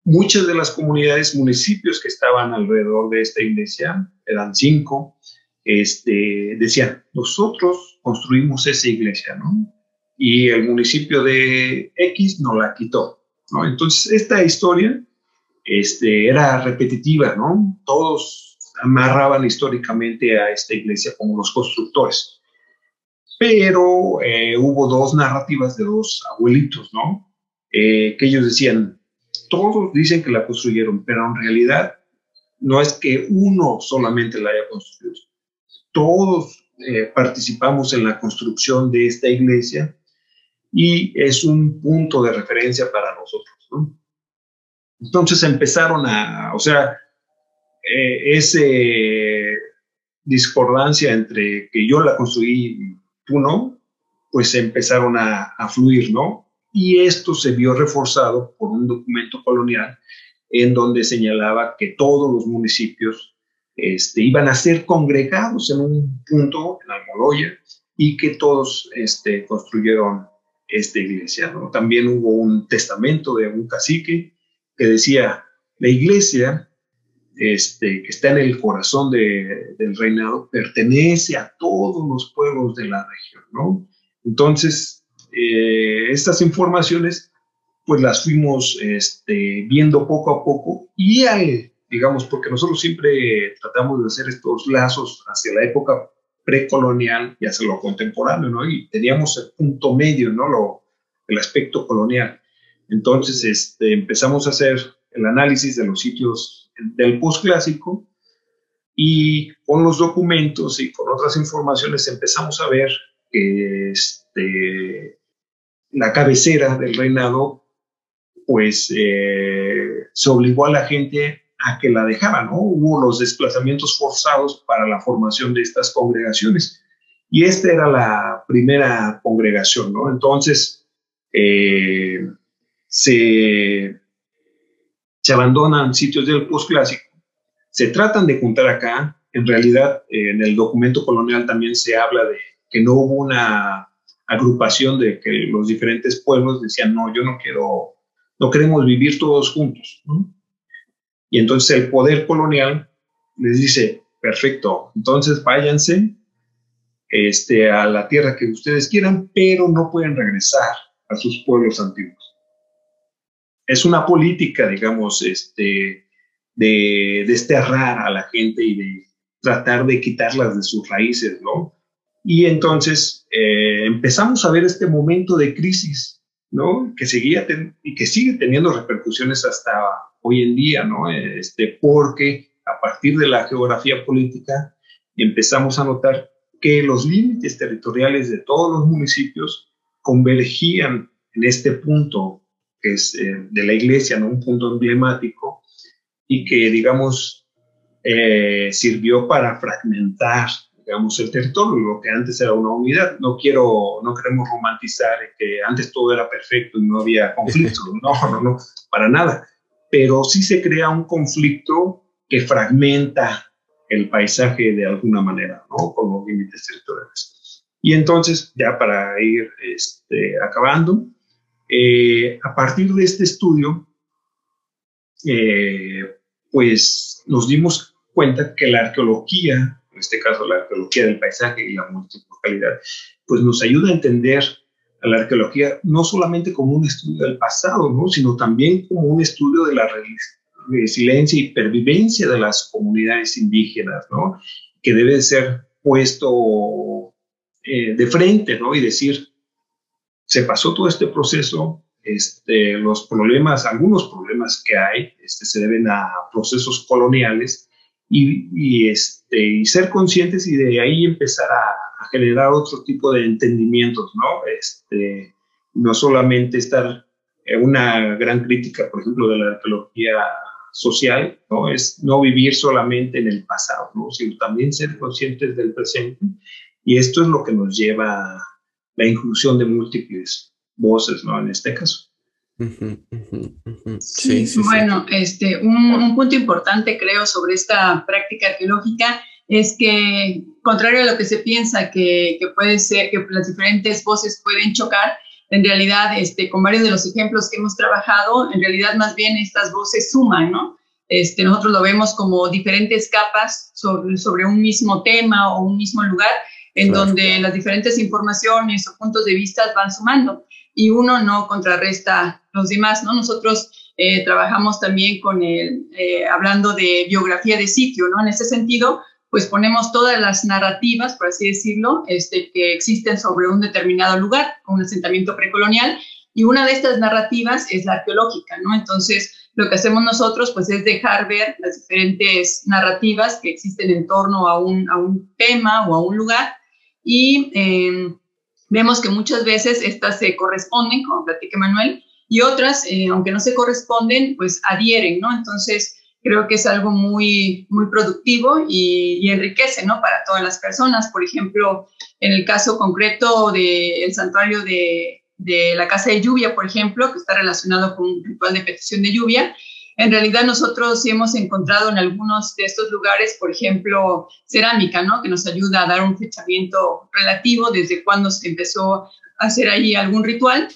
muchas de las comunidades, municipios que estaban alrededor de esta iglesia, eran cinco, este, decían, nosotros construimos esa iglesia, ¿no? Y el municipio de X nos la quitó, ¿no? Entonces, esta historia este, era repetitiva, ¿no? Todos amarraban históricamente a esta iglesia como los constructores. Pero eh, hubo dos narrativas de dos abuelitos, ¿no? Eh, que ellos decían, todos dicen que la construyeron, pero en realidad no es que uno solamente la haya construido. Todos eh, participamos en la construcción de esta iglesia y es un punto de referencia para nosotros. ¿no? Entonces empezaron a, o sea, eh, discordancia entre que yo la construí y tú no, pues empezaron a, a fluir, ¿no? Y esto se vio reforzado por un documento colonial en donde señalaba que todos los municipios este, iban a ser congregados en un punto, en Almoloya, y que todos este, construyeron esta iglesia. También hubo un testamento de un cacique que decía, la iglesia este, que está en el corazón del reinado pertenece a todos los pueblos de la región. ¿no? Entonces, eh, estas informaciones pues las fuimos este, viendo poco a poco y digamos, porque nosotros siempre tratamos de hacer estos lazos hacia la época precolonial y hacia lo contemporáneo, ¿no? Y teníamos el punto medio, ¿no? Lo, el aspecto colonial. Entonces este, empezamos a hacer el análisis de los sitios del postclásico y con los documentos y con otras informaciones empezamos a ver que este, la cabecera del reinado, pues eh, se obligó a la gente a que la dejara, ¿no? Hubo los desplazamientos forzados para la formación de estas congregaciones. Y esta era la primera congregación, ¿no? Entonces, eh, se, se abandonan sitios del postclásico, se tratan de juntar acá. En realidad, en el documento colonial también se habla de que no hubo una agrupación de que los diferentes pueblos decían, no, yo no quiero, no queremos vivir todos juntos. Y entonces el poder colonial les dice, perfecto, entonces váyanse este, a la tierra que ustedes quieran, pero no pueden regresar a sus pueblos antiguos. Es una política, digamos, este, de desterrar a la gente y de tratar de quitarlas de sus raíces, ¿no? Y entonces eh, empezamos a ver este momento de crisis, ¿no? Que seguía y que sigue teniendo repercusiones hasta hoy en día, ¿no? Este, porque a partir de la geografía política empezamos a notar que los límites territoriales de todos los municipios convergían en este punto que es eh, de la iglesia, ¿no? un punto emblemático, y que, digamos, eh, sirvió para fragmentar, digamos, el territorio, lo que antes era una unidad. No quiero, no queremos romantizar que antes todo era perfecto y no había conflicto, no, no, no, para nada. Pero sí se crea un conflicto que fragmenta el paisaje de alguna manera, ¿no? Con los límites territoriales. Y entonces, ya para ir este, acabando, eh, a partir de este estudio, eh, pues nos dimos cuenta que la arqueología, en este caso la arqueología del paisaje y la multiculturalidad, pues nos ayuda a entender a la arqueología no solamente como un estudio del pasado, ¿no? sino también como un estudio de la resiliencia y pervivencia de las comunidades indígenas, ¿no? que debe ser puesto eh, de frente ¿no? y decir, se pasó todo este proceso, este, los problemas, algunos problemas que hay, este, se deben a procesos coloniales y, este, y ser conscientes y de ahí empezar a, generar otro tipo de entendimientos, ¿no? Este, no solamente estar en una gran crítica, por ejemplo, de la arqueología social, ¿no? Es no vivir solamente en el pasado, ¿no? Sino también ser conscientes del presente. Y esto es lo que nos lleva la inclusión de múltiples voces, ¿no? En este caso. Sí, sí, bueno, este, un, punto importante creo sobre esta práctica arqueológica es que, contrario a lo que se piensa que, que, puede ser, que las diferentes voces pueden chocar, en realidad, este, con varios de los ejemplos que hemos trabajado, en realidad más bien estas voces suman, ¿no? Este, nosotros lo vemos como diferentes capas sobre, sobre un mismo tema o un mismo lugar, en donde las diferentes informaciones o puntos de vista van sumando y uno no contrarresta los demás, ¿no? Nosotros eh, trabajamos también con el, eh, hablando de biografía de sitio, ¿no? En ese sentido, pues ponemos todas las narrativas, por así decirlo, este, que existen sobre un determinado lugar, un asentamiento precolonial, y una de estas narrativas es la arqueológica, ¿no? Entonces, lo que hacemos nosotros, pues, es dejar ver las diferentes narrativas que existen en torno a un, a un tema o a un lugar, y eh, vemos que muchas veces estas se corresponden, como platica Manuel, y otras, eh, aunque no se corresponden, pues adhieren, ¿no? Entonces, creo que es algo muy, muy productivo y, enriquece, ¿no? Para todas las personas. Por ejemplo, en el caso concreto del santuario de, de la Casa de Lluvia, por ejemplo, que está relacionado con un ritual de petición de lluvia, en realidad nosotros hemos encontrado en algunos de estos lugares, por ejemplo, cerámica, ¿no? Que nos ayuda a dar un fechamiento relativo desde cuando se empezó a hacer ahí algún ritual.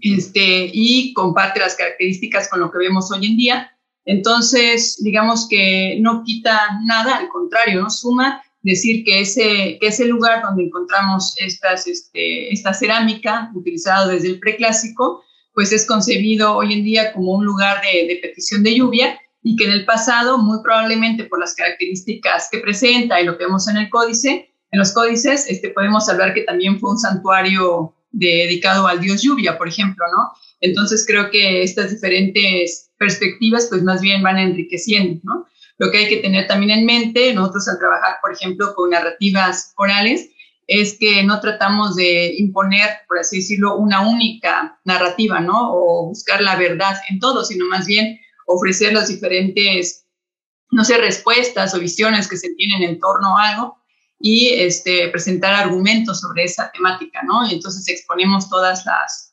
este, y comparte las características con lo que vemos hoy en día. Entonces, digamos que no quita nada, al contrario, ¿no? Suma decir que ese, que ese lugar donde encontramos estas, este, esta cerámica utilizada desde el preclásico, pues es concebido hoy en día como un lugar de, petición de lluvia y que en el pasado, muy probablemente por las características que presenta y lo que vemos en el códice, en los códices, este, podemos hablar que también fue un santuario dedicado al dios lluvia, por ejemplo, ¿no? Entonces creo que estas diferentes perspectivas, pues más bien van enriqueciendo, ¿no? Lo que hay que tener también en mente, nosotros al trabajar, por ejemplo, con narrativas orales, es que no tratamos de imponer, por así decirlo, una única narrativa, ¿no? O buscar la verdad en todo, sino más bien ofrecer las diferentes, no sé, respuestas o visiones que se tienen en torno a algo y este, presentar argumentos sobre esa temática, ¿no? Y entonces exponemos todas las,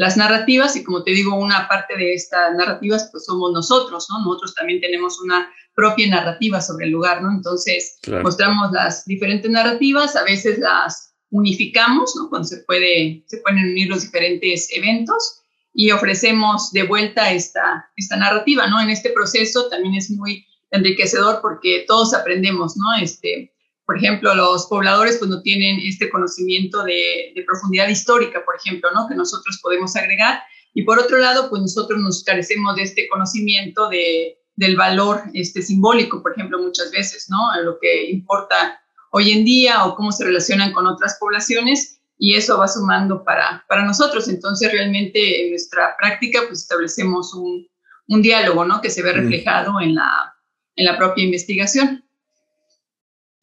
las narrativas y como te digo, una parte de estas narrativas pues somos nosotros, ¿no? Nosotros también tenemos una propia narrativa sobre el lugar, ¿no? Entonces, mostramos las diferentes narrativas, a veces las unificamos, ¿no? Cuando se, puede, se pueden unir los diferentes eventos y ofrecemos de vuelta esta, esta narrativa, ¿no? En este proceso también es muy enriquecedor porque todos aprendemos, ¿no? Este, por ejemplo, los pobladores pues no tienen este conocimiento de, de profundidad histórica, por ejemplo, ¿no? Que nosotros podemos agregar. Y por otro lado, pues nosotros nos carecemos de este conocimiento de, del valor este, simbólico, por ejemplo, muchas veces, ¿no? A lo que importa hoy en día o cómo se relacionan con otras poblaciones y eso va sumando para, para nosotros. Entonces, realmente en nuestra práctica, pues establecemos un, un diálogo, ¿no? Que se ve reflejado en, la, en la propia investigación.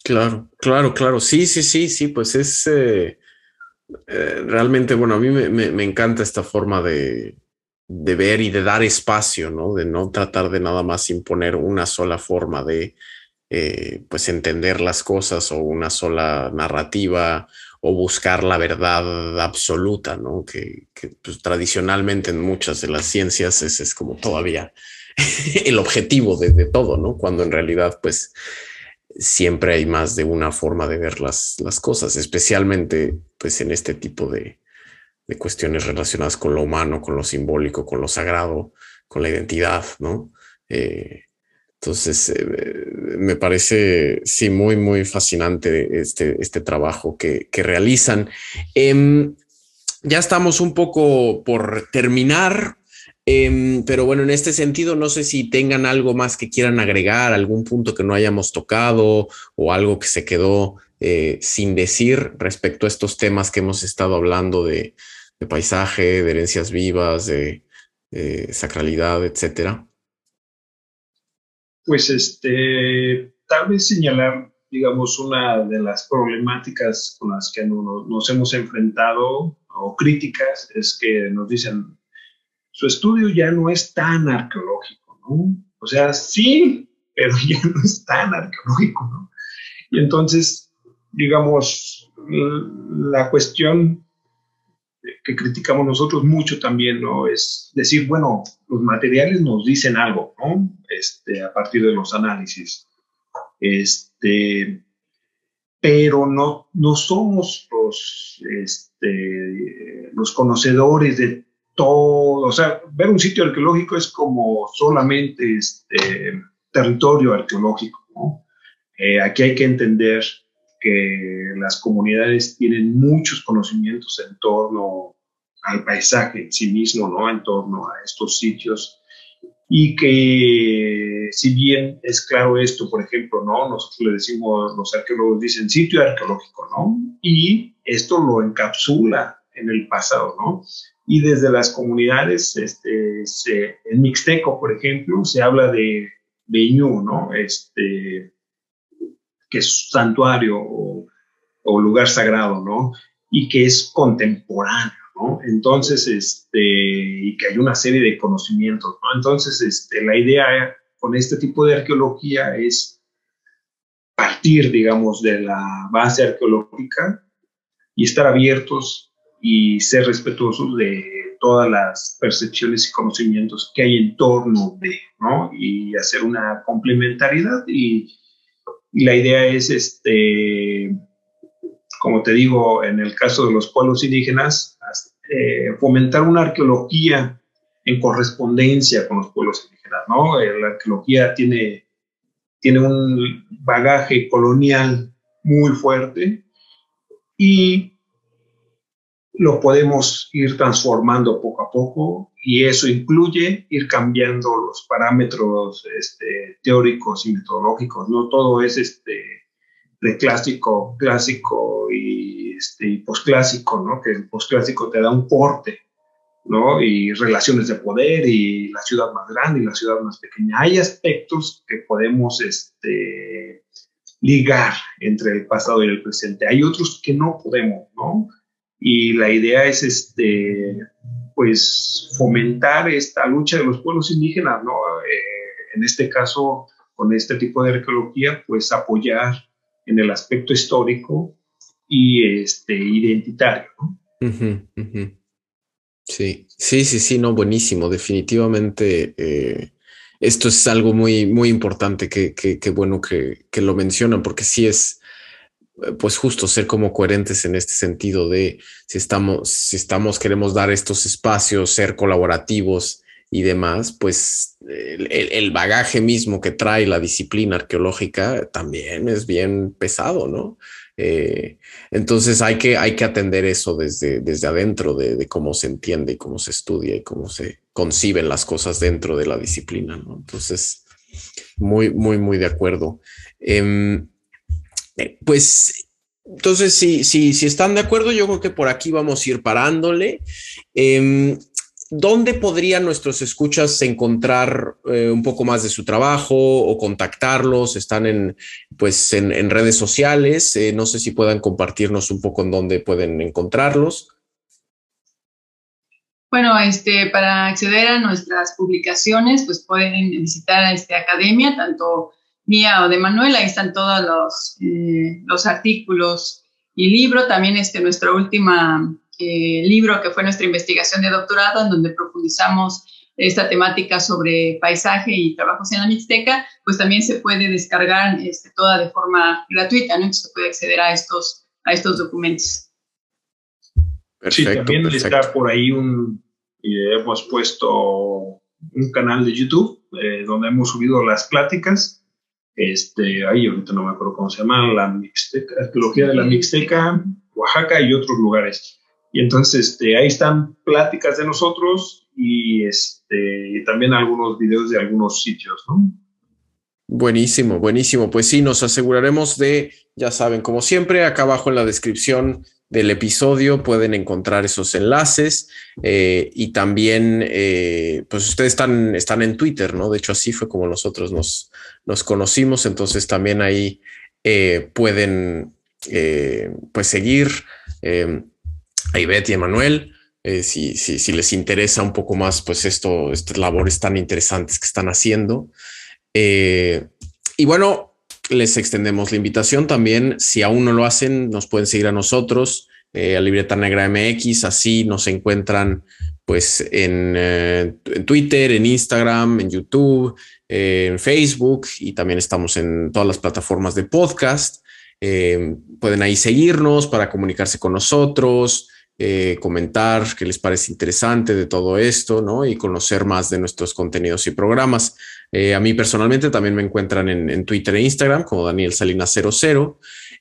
Claro, claro, claro. Sí, sí, sí, sí, pues es eh, eh, realmente, bueno, a mí me, encanta esta forma de, ver y de dar espacio, ¿no? De no tratar de nada más imponer una sola forma de, eh, pues, entender las cosas o una sola narrativa o buscar la verdad absoluta, ¿no? Que, pues, tradicionalmente en muchas de las ciencias ese es como todavía el objetivo de, todo, ¿no? Cuando en realidad, pues, siempre hay más de una forma de ver las, las cosas, especialmente, pues, en este tipo de, de cuestiones relacionadas con lo humano, con lo simbólico, con lo sagrado, con la identidad, ¿no? Eh, entonces, eh, me parece, sí, muy, muy fascinante este, este trabajo que, realizan. Em, ya estamos un poco por terminar, em, pero bueno, en este sentido, no sé si tengan algo más que quieran agregar, algún punto que no hayamos tocado o algo que se quedó eh, sin decir respecto a estos temas que hemos estado hablando de, paisaje, de herencias vivas, de, sacralidad, etcétera? Pues este, tal vez señalar, digamos, una de las problemáticas con las que nos, hemos enfrentado o críticas es que nos dicen, su estudio ya no es tan arqueológico, ¿no? O sea, sí, pero ya no es tan arqueológico, ¿no? Y entonces, digamos, la cuestión que criticamos nosotros mucho también, ¿no? Es decir, bueno, los materiales nos dicen algo, ¿no? Este, a partir de los análisis. Este, pero no, no somos los, este, los conocedores de todo. O sea, ver un sitio arqueológico es como solamente este, territorio arqueológico. Eh, aquí hay que entender que las comunidades tienen muchos conocimientos en torno al paisaje en sí mismo, ¿no? En torno a estos sitios. Y que si bien es claro esto, por ejemplo, ¿no? Nosotros le decimos, los arqueólogos dicen sitio arqueológico, ¿no? Y esto lo encapsula en el pasado, ¿no? Y desde las comunidades, este, en Mixteco, por ejemplo, se habla de Beñú, ¿no? Este, que es santuario o, o lugar sagrado, ¿no? Y que es contemporáneo, entonces, este, y que hay una serie de conocimientos, ¿no? Entonces, este, la idea con este tipo de arqueología es partir, digamos, de la base arqueológica y estar abiertos y ser respetuosos de todas las percepciones y conocimientos que hay en torno de, ¿no? Y hacer una complementariedad y, y la idea es, este, como te digo, en el caso de los pueblos indígenas, eh, fomentar una arqueología en correspondencia con los pueblos indígenas, ¿no? Eh, la arqueología tiene, tiene un bagaje colonial muy fuerte y lo podemos ir transformando poco a poco y eso incluye ir cambiando los parámetros este, teóricos y metodológicos, no todo es este, de clásico, clásico y este, y posclásico, ¿no? Que el posclásico te da un porte, ¿no? Y relaciones de poder y la ciudad más grande y la ciudad más pequeña. Hay aspectos que podemos este, ligar entre el pasado y el presente. Hay otros que no podemos, ¿no? Y la idea es, este, pues, fomentar esta lucha de los pueblos indígenas, ¿no? Eh, en este caso, con este tipo de arqueología, pues apoyar en el aspecto histórico y este, identitario. Sí, sí, sí, sí, no, buenísimo. Definitivamente eh, esto es algo muy, muy importante que, que, bueno que, que, lo mencionan, porque sí es, pues justo ser como coherentes en este sentido de si estamos, si estamos, queremos dar estos espacios, ser colaborativos y demás, pues el, el bagaje mismo que trae la disciplina arqueológica también es bien pesado, ¿no? Eh, entonces hay que, hay que atender eso desde, desde adentro de, cómo se entiende y cómo se estudia y cómo se conciben las cosas dentro de la disciplina. ¿no? Entonces, muy, muy, muy de acuerdo. Em, pues entonces, si, si, están de acuerdo, yo creo que por aquí vamos a ir parándole. Em, ¿dónde podrían nuestros escuchas encontrar eh, un poco más de su trabajo o contactarlos? Están en, pues, en, redes sociales. Eh, no sé si puedan compartirnos un poco en dónde pueden encontrarlos. Bueno, este, para acceder a nuestras publicaciones, pues pueden visitar esta academia, tanto mía o de Manuel, ahí están todos los, eh, los artículos y libro, también este, nuestro último eh, libro que fue nuestra investigación de doctorado, en donde profundizamos esta temática sobre paisaje y trabajos en la Mixteca, pues también se puede descargar este, toda de forma gratuita, ¿no? Entonces se puede acceder a estos, a estos documentos. Perfecto, sí, también está por ahí un, hemos puesto un canal de YouTube eh, donde hemos subido las pláticas. Este, ahí ahorita no me acuerdo cómo se llama, la Mixteca, arqueología de la Mixteca, Oaxaca y otros lugares. Y entonces este, ahí están pláticas de nosotros y, este, también algunos videos de algunos sitios, ¿no? Buenísimo, buenísimo. Pues sí, nos aseguraremos de, ya saben, como siempre, acá abajo en la descripción del episodio pueden encontrar esos enlaces eh, y también, eh, pues ustedes están, están en Twitter, ¿no? De hecho, así fue como nosotros nos, nos conocimos, entonces también ahí eh, pueden, pues, seguir a Ivette y Emanuel. Si, si, si, les interesa un poco más, pues esto, estas labores tan interesantes que están haciendo. y bueno, les extendemos la invitación también. Si aún no lo hacen, nos pueden seguir a nosotros, eh, a Libreta Negra MX. Así nos encuentran pues en, eh, Twitter, en Instagram, en YouTube, en Facebook y también estamos en todas las plataformas de podcast. Eh, pueden ahí seguirnos para comunicarse con nosotros, comentar qué les parece interesante de todo esto, ¿no? Y conocer más de nuestros contenidos y programas. Eh, a mí personalmente también me encuentran en, Twitter e Instagram como Daniel Salinas 00.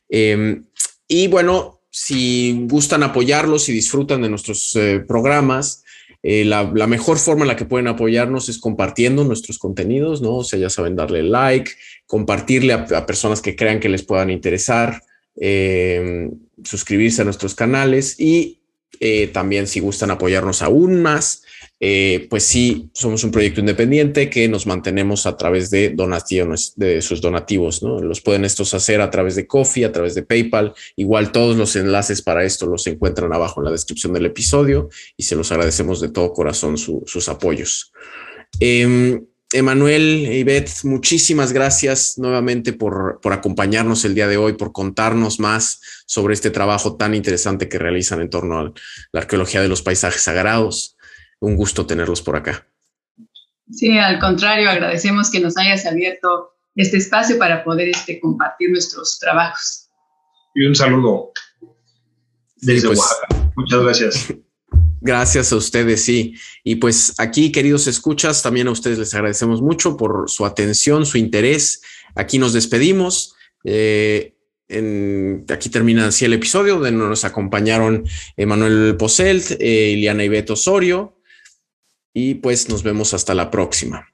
Em, y bueno, si gustan apoyarlos y disfrutan de nuestros eh, programas, eh, la, mejor forma en la que pueden apoyarnos es compartiendo nuestros contenidos, ¿no? O sea, ya saben, darle like, compartirle a, personas que crean que les puedan interesar, em, suscribirse a nuestros canales y también si gustan apoyarnos aún más, eh, pues sí, somos un proyecto independiente que nos mantenemos a través de donaciones, de sus donativos, ¿no? Los pueden estos hacer a través de Coffee, a través de PayPal. Igual todos los enlaces para esto los encuentran abajo en la descripción del episodio y se los agradecemos de todo corazón sus apoyos. Em, Emanuel, Ivette, muchísimas gracias nuevamente por, por, acompañarnos el día de hoy, por contarnos más sobre este trabajo tan interesante que realizan en torno a la arqueología de los paisajes sagrados un gusto tenerlos por acá. Sí, al contrario, agradecemos que nos hayas abierto este espacio para poder este, compartir nuestros trabajos. Y un saludo desde pues, Oaxaca. Muchas gracias. Gracias a ustedes, sí. Y pues aquí, queridos escuchas, también a ustedes les agradecemos mucho por su atención, su interés. Aquí nos despedimos. Eh, aquí termina así el episodio, donde nos acompañaron Emanuel Poselt, eh, Iliana Ibeto Osorio, y pues nos vemos hasta la próxima.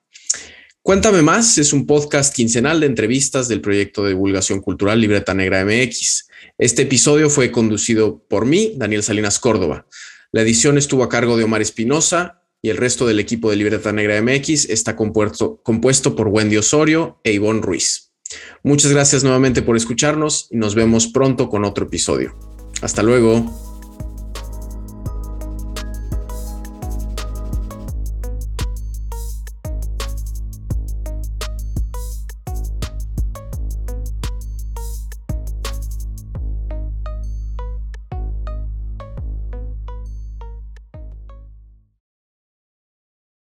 Cuéntame más es un podcast quincenal de entrevistas del proyecto de divulgación cultural Libreta Negra MX. Este episodio fue conducido por mí, Daniel Salinas Córdoba. La edición estuvo a cargo de Omar Espinosa y el resto del equipo de Libreta Negra MX está compuesto, compuesto por Wendy Osorio e Ivonne Ruiz. Muchas gracias nuevamente por escucharnos y nos vemos pronto con otro episodio. Hasta luego.